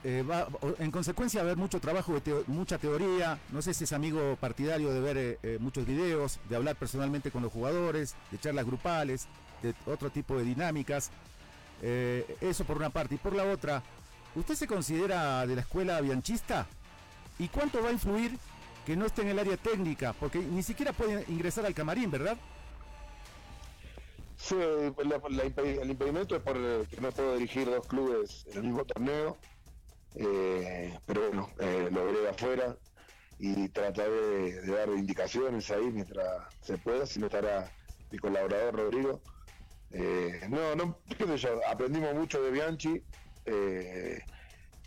eh, va, en consecuencia va a haber mucho trabajo, mucha teoría, no sé si es amigo partidario de ver muchos videos, de hablar personalmente con los jugadores, de charlas grupales, de otro tipo de dinámicas. eso por una parte. Y por la otra, ¿usted se considera de la escuela bianchista? ¿Y cuánto va a influir que no esté en el área técnica? Porque ni siquiera puede ingresar al camarín, ¿verdad? Sí, el impedimento es por que no puedo dirigir dos clubes en el mismo torneo, eh, pero bueno, eh, lo veré afuera y trataré de, dar indicaciones ahí mientras se pueda, si no estará mi colaborador Rodrigo. Eh, no, no, qué sé yo, aprendimos mucho de Bianchi. Eh,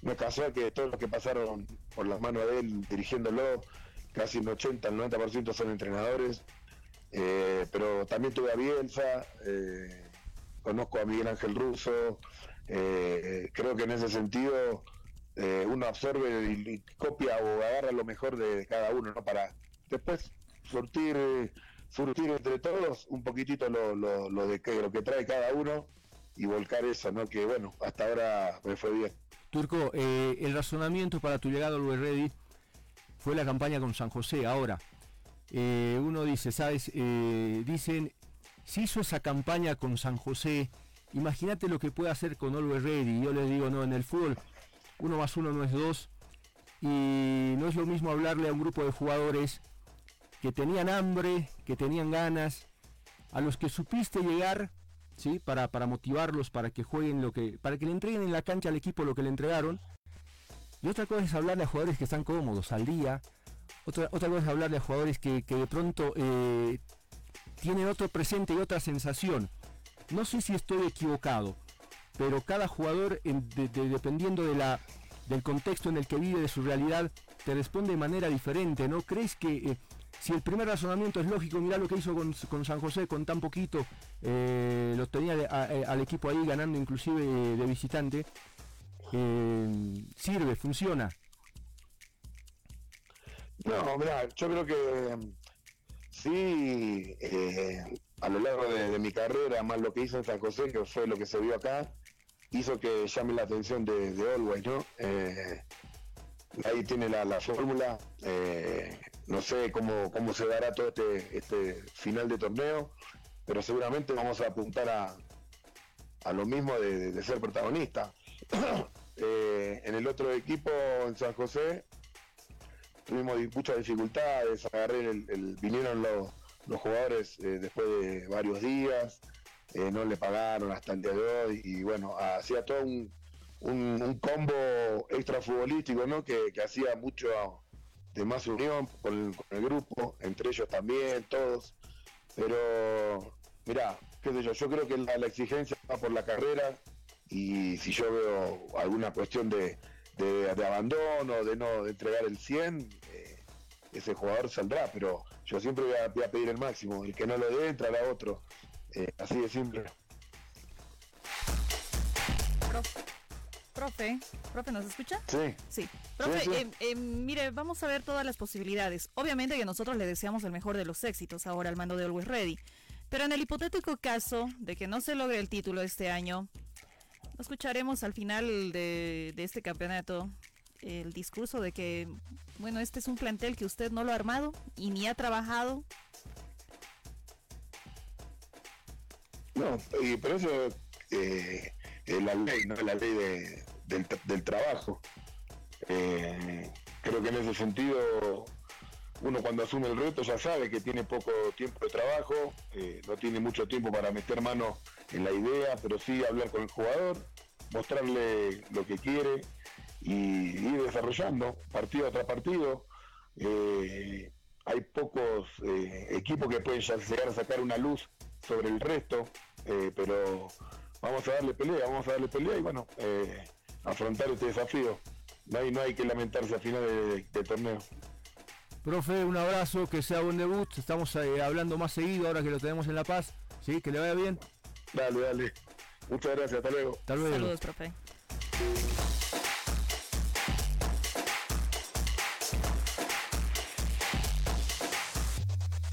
no es casual que todos los que pasaron por las manos de él dirigiéndolo, casi un 80, el 90% son entrenadores, eh, pero también tuve a Bielsa, eh, conozco a Miguel Ángel Russo, eh, creo que en ese sentido uno absorbe y, copia o agarra lo mejor de cada uno, ¿no? Para después surtir, surtir entre todos un poquitito lo, lo, de que, lo que trae cada uno y volcar eso, ¿no? Que bueno, hasta ahora me fue bien. Turco, eh, el razonamiento para tu llegada al Ready fue la campaña con San José. Ahora, eh, uno dice, ¿sabes? Eh, dicen, si hizo esa campaña con San José, imagínate lo que puede hacer con Always Ready. Yo les digo, no, en el fútbol, uno más uno no es dos. Y no es lo mismo hablarle a un grupo de jugadores que tenían hambre, que tenían ganas, a los que supiste llegar ¿sí? Para, para motivarlos, para que jueguen lo que, para que le entreguen en la cancha al equipo lo que le entregaron. Y otra cosa es hablarle a jugadores que están cómodos al día. Otra, otra cosa es hablarle a jugadores que, de pronto eh, tienen otro presente y otra sensación. No sé si estoy equivocado, pero cada jugador, dependiendo de la, del contexto en el que vive, de su realidad, te responde de manera diferente. ¿No crees que eh, si el primer razonamiento es lógico, mira lo que hizo con, San José con tan poquito, eh, lo tenía eh, al equipo ahí ganando inclusive eh, de visitante, sirve, funciona. No, mira, yo creo que sí, a lo largo de, mi carrera, más lo que hizo en San José, que fue lo que se vio acá, hizo que llame la atención de, de Always, ¿no? ahí tiene la fórmula no sé cómo, cómo se dará todo este, este final de torneo, pero seguramente vamos a apuntar a, a lo mismo de, ser protagonista. <clears throat> Eh, en el otro equipo, en San José, tuvimos muchas dificultades, agarré el, el- vinieron los, los jugadores eh, después de varios días, eh, no le pagaron hasta el día de hoy y bueno, hacía todo un, un- un combo extra futbolístico, ¿no? Que, que hacía mucho de más unión con el, grupo, entre ellos también, todos. Pero, mirá, qué sé yo, yo creo que la, exigencia va por la carrera y si yo veo alguna cuestión de, de- abandono, de no entregar el 100, eh, ese jugador saldrá, pero yo siempre voy a, pedir el máximo, el que no lo dé entrará otro, Eh, así de simple. Profe, ¿nos escucha? Sí. Sí. Profe, Sí, sí. eh, eh, mire, vamos a ver todas las posibilidades. Obviamente que nosotros le deseamos el mejor de los éxitos ahora al mando de Always Ready. Pero en el hipotético caso de que no se logre el título este año, escucharemos al final de, de este campeonato el discurso de que, bueno, este es un plantel que usted no lo ha armado y ni ha trabajado. No, y pero eso eh, es la ley, ¿no? La ley de- del, tra- del trabajo. Eh, creo que en ese sentido, uno cuando asume el reto ya sabe que tiene poco tiempo de trabajo, eh, no tiene mucho tiempo para meter mano en la idea, pero sí hablar con el jugador, mostrarle lo que quiere y ir desarrollando partido tras partido. Eh, hay pocos eh, equipos que pueden llegar a sacar una luz sobre el resto, eh, pero vamos a darle pelea, vamos a darle pelea y bueno, eh, afrontar este desafío. No hay, no hay que lamentarse al final de, de torneo. Profe, un abrazo, que sea buen debut. Estamos eh, hablando más seguido ahora que lo tenemos en La Paz. Sí, que le vaya bien. Dale, dale. Muchas gracias, hasta luego. Hasta luego. Saludos, profe.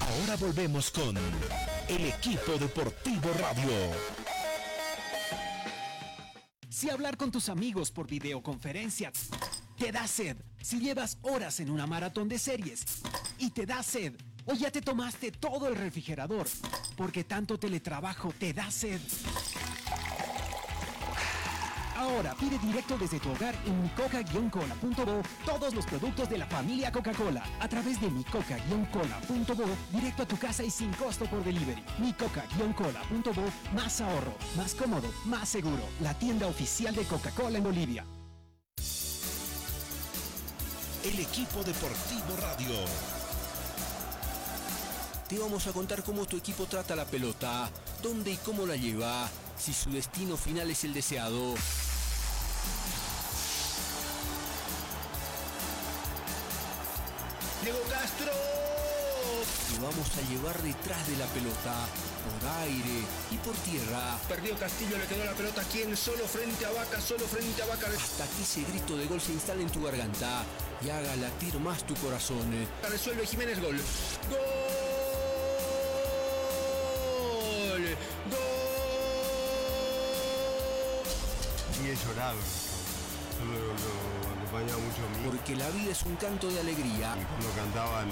Ahora volvemos con el equipo deportivo radio. Si hablar con tus amigos por videoconferencia te da sed, si llevas horas en una maratón de series y te da sed, o ya te tomaste todo el refrigerador, porque tanto teletrabajo te da sed. Ahora pide directo desde tu hogar en micoca-cola.bo todos los productos de la familia Coca-Cola a través de micoca-cola.bo directo a tu casa y sin costo por delivery. micoca-cola.bo más ahorro, más cómodo, más seguro. La tienda oficial de Coca-Cola en Bolivia. El equipo deportivo radio. Te vamos a contar cómo tu equipo trata la pelota, dónde y cómo la lleva, si su destino final es el deseado. Diego Castro. Te vamos a llevar detrás de la pelota, por aire y por tierra. Perdió Castillo, le quedó la pelota. ¿Quién? Solo frente a Vaca, solo frente a Vaca. Hasta que ese grito de gol se instale en tu garganta y haga latir más tu corazón. Resuelve Jiménez, gol. ¡Gol! ¡Gol! Y he llorado. Acompañaba mucho a mí. Porque la vida es un canto de alegría. Y cuando cantaban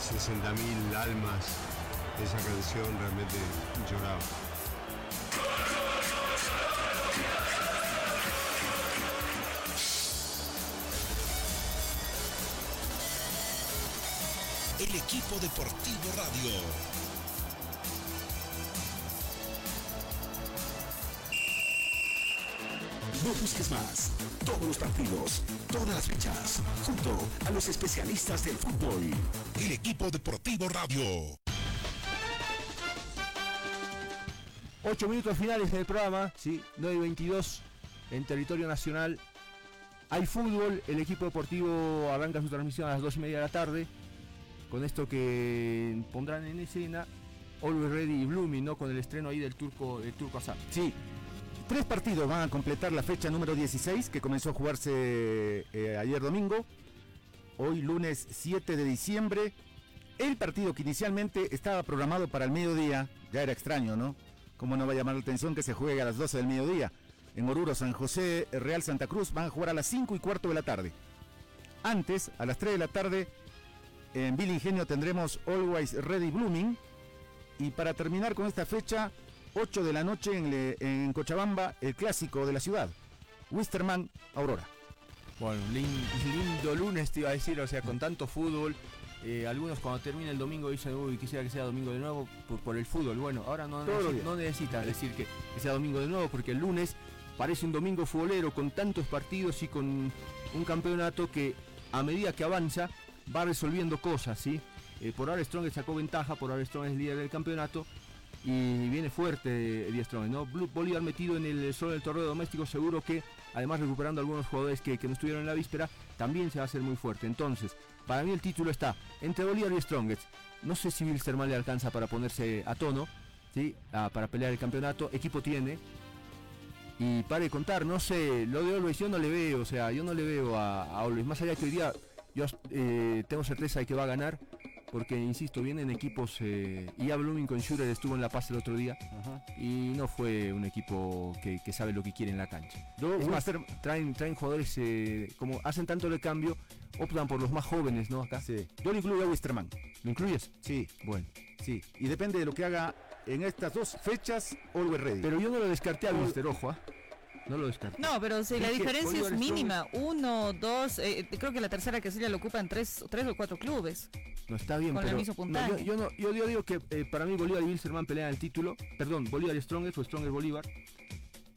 60.000 almas esa canción, realmente lloraba. El equipo deportivo radio. No busques más. Todos los partidos, todas las fechas, junto a los especialistas del fútbol. El equipo deportivo radio. 8 minutos finales del programa, sí, 9 y 22 en territorio nacional. Hay fútbol, el equipo deportivo arranca su transmisión a las 2 y media de la tarde. Con esto que pondrán en escena Always Ready y Blooming, ¿no? Con el estreno ahí del turco, el turco Azar. Sí, tres partidos van a completar la fecha número 16 que comenzó a jugarse eh, ayer domingo. Hoy lunes 7 de diciembre. El partido que inicialmente estaba programado para el mediodía, ya era extraño, ¿no? ¿Cómo no va a llamar la atención que se juegue a las 12 del mediodía? En Oruro, San José, Real Santa Cruz van a jugar a las 5 y cuarto de la tarde. Antes, a las 3 de la tarde, en Villa Ingenio tendremos Always Ready Blooming. Y para terminar con esta fecha, 8 de la noche en, le- en Cochabamba, el clásico de la ciudad. Wisterman, Aurora. Bueno, lin- lindo lunes te iba a decir, o sea, con tanto fútbol. eh, algunos cuando termina el domingo dicen, uy, quisiera que sea domingo de nuevo por, por el fútbol. Bueno, ahora no, no necesitas decir que, que sea domingo de nuevo, porque el lunes parece un domingo futbolero con tantos partidos y con un campeonato que a medida que avanza va resolviendo cosas, ¿sí? Eh, por ahora Strong sacó ventaja, por ahora Strong es líder del campeonato y viene fuerte Die Strong, ¿no? Blue- Bolívar metido en el solo del torneo doméstico, seguro que además recuperando algunos jugadores que, que no estuvieron en la víspera, también se va a hacer muy fuerte. Entonces, para mí el título está entre Bolívar y Strongest. No sé si Wilstermann le alcanza para ponerse a tono, ¿sí? Ah, para pelear el campeonato. Equipo tiene. Y pare de contar, no sé, lo de Always yo no le veo, o sea, yo no le veo a, a. Más allá que hoy día yo eh, tengo certeza de que va a ganar, porque insisto, vienen equipos, eh, y ya Blooming con Schurer estuvo en La Paz el otro día, y no fue un equipo que, que sabe lo que quiere en la cancha. Es más, traen, traen jugadores, eh, como hacen tanto el cambio, optan por los más jóvenes, ¿no? Acá. Sí. Yo lo incluyo a Wisterman. ¿Lo incluyes? Sí. Bueno. Sí. Y depende de lo que haga en estas dos fechas, Always Ready. Pero yo no lo descarté a Wister, ojo, ¿ah? No lo descarté. No, pero si la que diferencia es mínima, uno, dos, eh, creo que la tercera casilla la ocupan tres, tres o cuatro clubes. No está bien, Con el mismo no, puntaje. yo, yo no, yo, yo digo que eh, para mí Bolívar y Wilstermann pelean el título. Perdón, Bolívar y Strongest o Strongest Bolívar.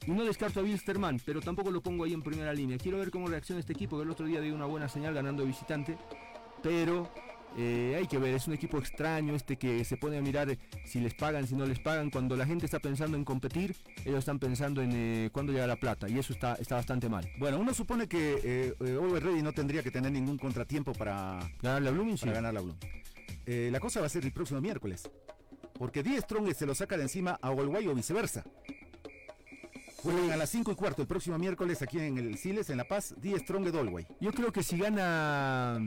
Y no descarto a Wilstermann, pero tampoco lo pongo ahí en primera línea. Quiero ver cómo reacciona este equipo, que el otro día dio una buena señal ganando visitante. Pero eh, hay que ver, es un equipo extraño este que se pone a mirar eh, si les pagan, si no les pagan. Cuando la gente está pensando en competir, ellos están pensando en eh, cuándo llega la plata. Y eso está, está bastante mal. Bueno, uno supone que eh, eh, Always Ready no tendría que tener ningún contratiempo para ganar la Blooming. Para ganar la Blooming. Eh, la cosa va a ser el próximo miércoles. Porque 10 Strong se lo saca de encima a Guay o viceversa. Juegan a las 5 y cuarto el próximo miércoles aquí en el Siles, en La Paz, 10 Strong de Dolway. Yo creo que si gana.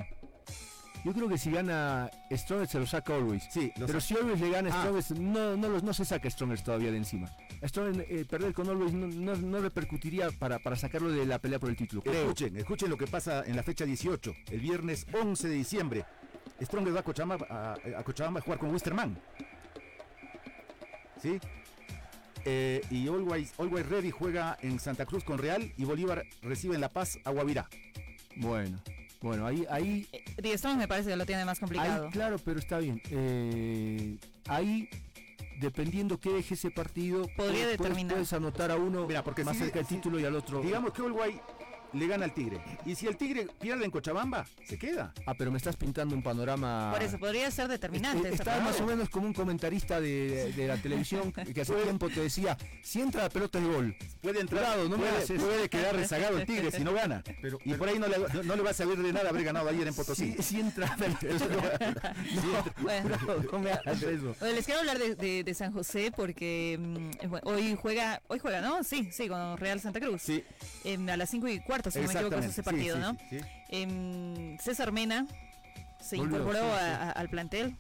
Yo creo que si gana Strongest se lo saca Always. Sí, lo pero saca. si Always le gana Ah. Strongest, no, no, los- no se saca Strongest todavía de encima. Strongest, eh, perder con Always no, no- no repercutiría para, para sacarlo de la pelea por el título. creo. Escuchen, escuchen lo que pasa en la fecha 18, el viernes 11 de diciembre. Strong va a Cochabamba a, a Cochabamba a jugar con Wisterman. ¿Sí? Eh, y Always, Always Ready juega en Santa Cruz con Real y Bolívar recibe en La Paz a Guavirá. Bueno, bueno, ahí, ahí, Die Strong me parece que lo tiene más complicado. ahí, claro, pero está bien. Eh, ahí, dependiendo qué deje ese partido, Podría puedes- determinar. Puedes anotar a uno Mira, porque más si- cerca del si- título y al otro. Digamos que Uruguay le gana al Tigre. Y si el Tigre pierde en Cochabamba, se queda. Ah, pero me estás pintando un panorama. Por eso podría ser determinante. Eh, Estaba más o menos como un comentarista de, de la televisión <laughs> que hace tiempo te decía, si entra la pelota es gol. Puede entrar, Cuidado, no me puede, haces. puede quedar rezagado el Tigre si no gana. y por ahí no le, no, no le va a servir de nada haber ganado ayer en Potosí. Si, si entra, Bueno. <laughs> no me hagas eso. Oye, les quiero hablar de, de- de San José porque mm, eh, bueno, hoy juega, hoy juega, ¿no? Sí, sí, con Real Santa Cruz. Sí. Em, a las 5 y cuarto, si no me equivoco, es ese partido, sí, ¿no? sí. Em, César Mena se Volvió, incorporó a- a- al plantel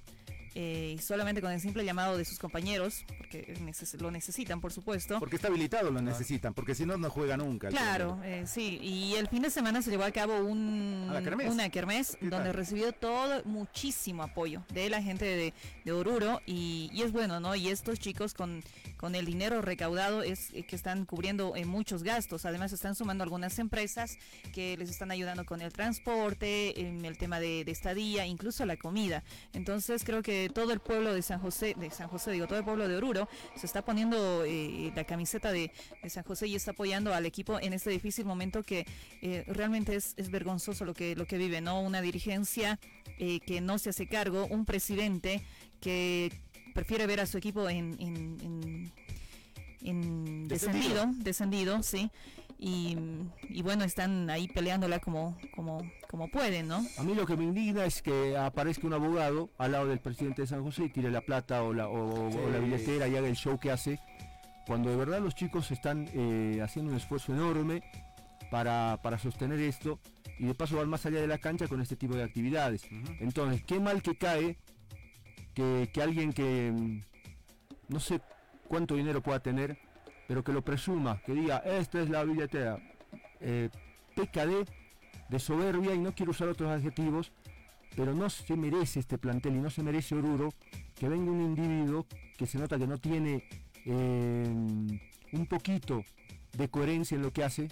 eh, solamente con el simple llamado de sus compañeros, porque neces- lo necesitan, por supuesto. Porque está habilitado, lo necesitan, porque si no, no juega nunca. Claro, eh, sí. Y el fin de semana se llevó a cabo un, ¿A kermés? una kermés ¿Qué donde recibió todo, muchísimo apoyo de la gente de, de Oruro y, y es bueno, ¿no? Y estos chicos con, con el dinero recaudado es eh, que están cubriendo eh, muchos gastos. Además están sumando algunas empresas que les están ayudando con el transporte, en el tema de, estadía, incluso la comida. Entonces creo que todo el pueblo de San José, de San José digo, todo el pueblo de Oruro se está poniendo eh, la camiseta de, de San José y está apoyando al equipo en este difícil momento que eh, realmente es, es vergonzoso lo que, lo que vive, ¿no? Una dirigencia eh, que no se hace cargo, un presidente que prefiere ver a su equipo en, en- en- en Descendido. descendido, sí. Y, y bueno, están ahí peleándola como, como, como pueden, ¿no? A mí lo que me indigna es que aparezca un abogado al lado del presidente de San José y tire la plata o la, o, o Sí. la billetera y haga el show que hace, cuando de verdad los chicos están eh, haciendo un esfuerzo enorme para, para sostener esto y de paso van más allá de la cancha con este tipo de actividades. Entonces, qué mal que cae que, alguien que mm, no sé cuánto dinero pueda tener, pero que lo presuma, que diga, esta es la billetera, eh, de, de soberbia y no quiero usar otros adjetivos, pero no se merece este plantel y no se merece Oruro que venga un individuo que se nota que no tiene eh, un poquito de coherencia en lo que hace,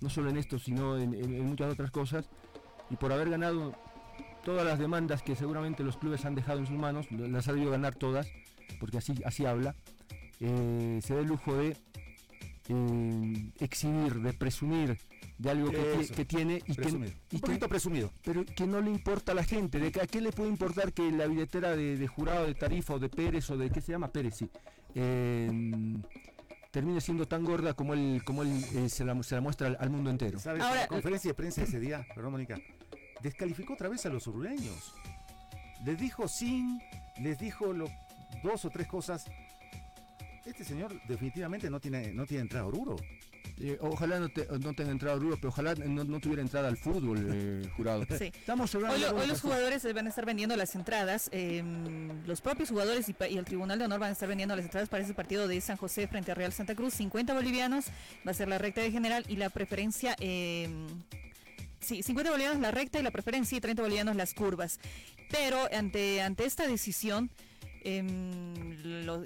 no solo en esto, sino en muchas otras cosas, y por haber ganado todas las demandas que seguramente los clubes han dejado en sus manos, las ha debido ganar todas, porque así, así habla, eh, se da el lujo de eh, exhibir, de presumir de algo que, que tiene y que, presumido. y Un que- poquito presumido. pero que no le importa a la gente, de que a qué le puede importar que la billetera de, de jurado de Tarifa o de Pérez o de qué se llama Pérez, sí, eh, termine siendo tan gorda como él, como él eh, se, la, se la muestra al, al mundo entero. ¿Sabes? Ahora- la conferencia de prensa ese día, perdón Mónica, descalificó otra vez a los uruguayos. Les dijo sin, les dijo lo- dos o tres cosas. Este señor definitivamente no tiene, no tiene entrada a Oruro. Eh, ojalá no, te- no tenga entrada a Oruro, pero ojalá no, no tuviera entrada al fútbol, eh, <laughs> jurado. Sí. Estamos hablando Hoy, los jugadores van a estar vendiendo las entradas. eh, los propios jugadores y, y el Tribunal de Honor van a estar vendiendo las entradas para ese partido de San José frente a Real Santa Cruz. 50 bolivianos va a ser la recta de general y la preferencia. Eh, sí, 50 bolivianos la recta y la preferencia y 30 bolivianos las curvas. Pero ante, ante esta decisión, em,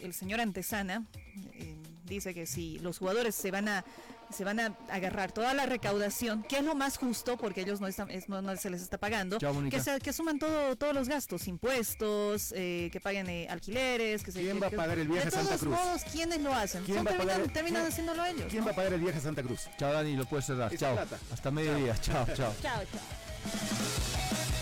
el señor Antesana em, dice que si los jugadores se van a se van a agarrar toda la recaudación, que es lo más justo porque ellos no están es- no, no se les está pagando, Chao, que, se, que asuman todo, todos los gastos, impuestos, eh, que paguen eh, alquileres, que se ¿Quién que- va a pagar el viaje de a Santa todos Cruz? modos, ¿quiénes lo hacen? ¿Quién Son va a terminan, pagar- terminan quién- haciéndolo ellos. ¿Quién ¿no? va a pagar el viaje a Santa Cruz? Chao Dani, lo puedes cerrar. Chao. Hasta mediodía. Chao, chao. Chao, chao.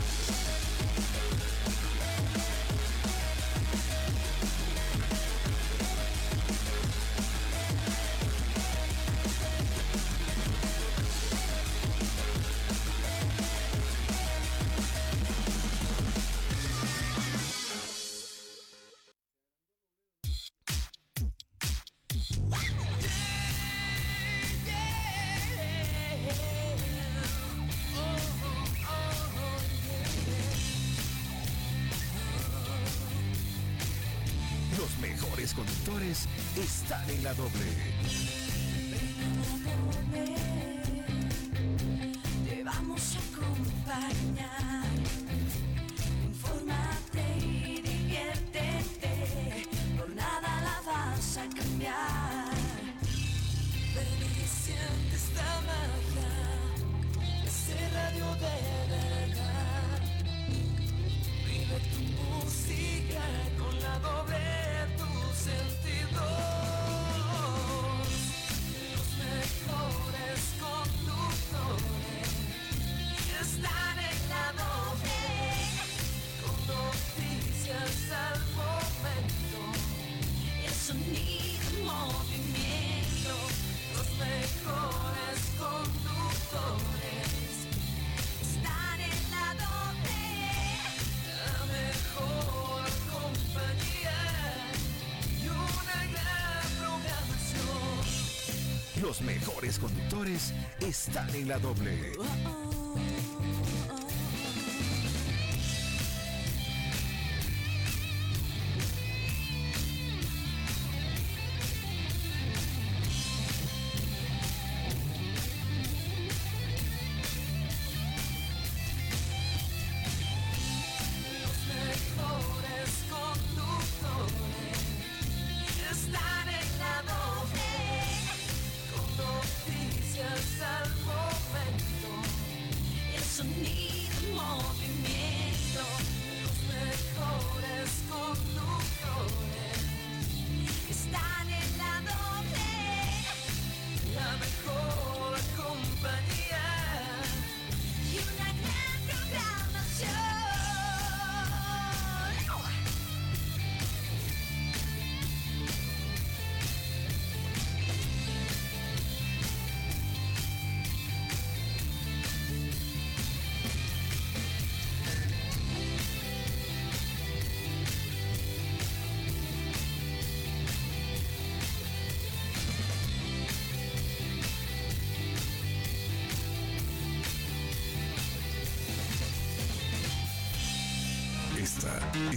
Mejores conductores están en la doble. Te vamos a acompañar. Los mejores conductores están en la doble.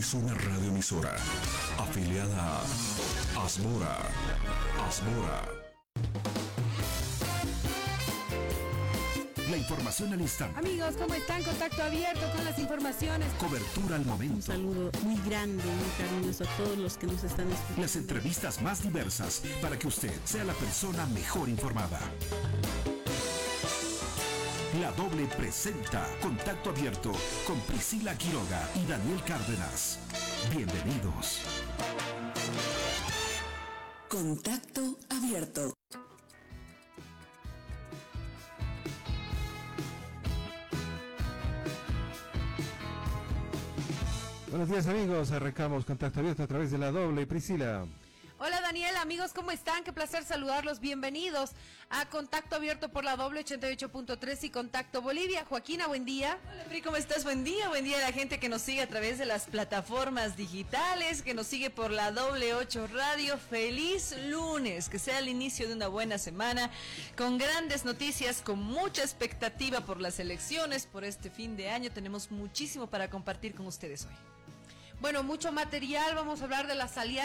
Es una radioemisora afiliada a Asmora. Asmora. La información al instante. Amigos, ¿cómo están? Contacto abierto con las informaciones. Cobertura al momento. Un saludo muy grande, muy cariñoso a todos los que nos están escuchando. Las entrevistas más diversas para que usted sea la persona mejor informada. La doble presenta Contacto Abierto con Priscila Quiroga y Daniel Cárdenas. Bienvenidos. Contacto abierto. Buenos días amigos, arrancamos contacto abierto a través de la doble Priscila. Daniel, amigos, ¿cómo están? Qué placer saludarlos. Bienvenidos a Contacto Abierto por la doble 88.3 y Contacto Bolivia. Joaquina, buen día. Hola, Pri, ¿cómo estás? Buen día, buen día a la gente que nos sigue a través de las plataformas digitales, que nos sigue por la doble 8 radio. Feliz lunes, que sea el inicio de una buena semana, con grandes noticias, con mucha expectativa por las elecciones, por este fin de año. Tenemos muchísimo para compartir con ustedes hoy. Bueno, mucho material. Vamos a hablar de las alianzas.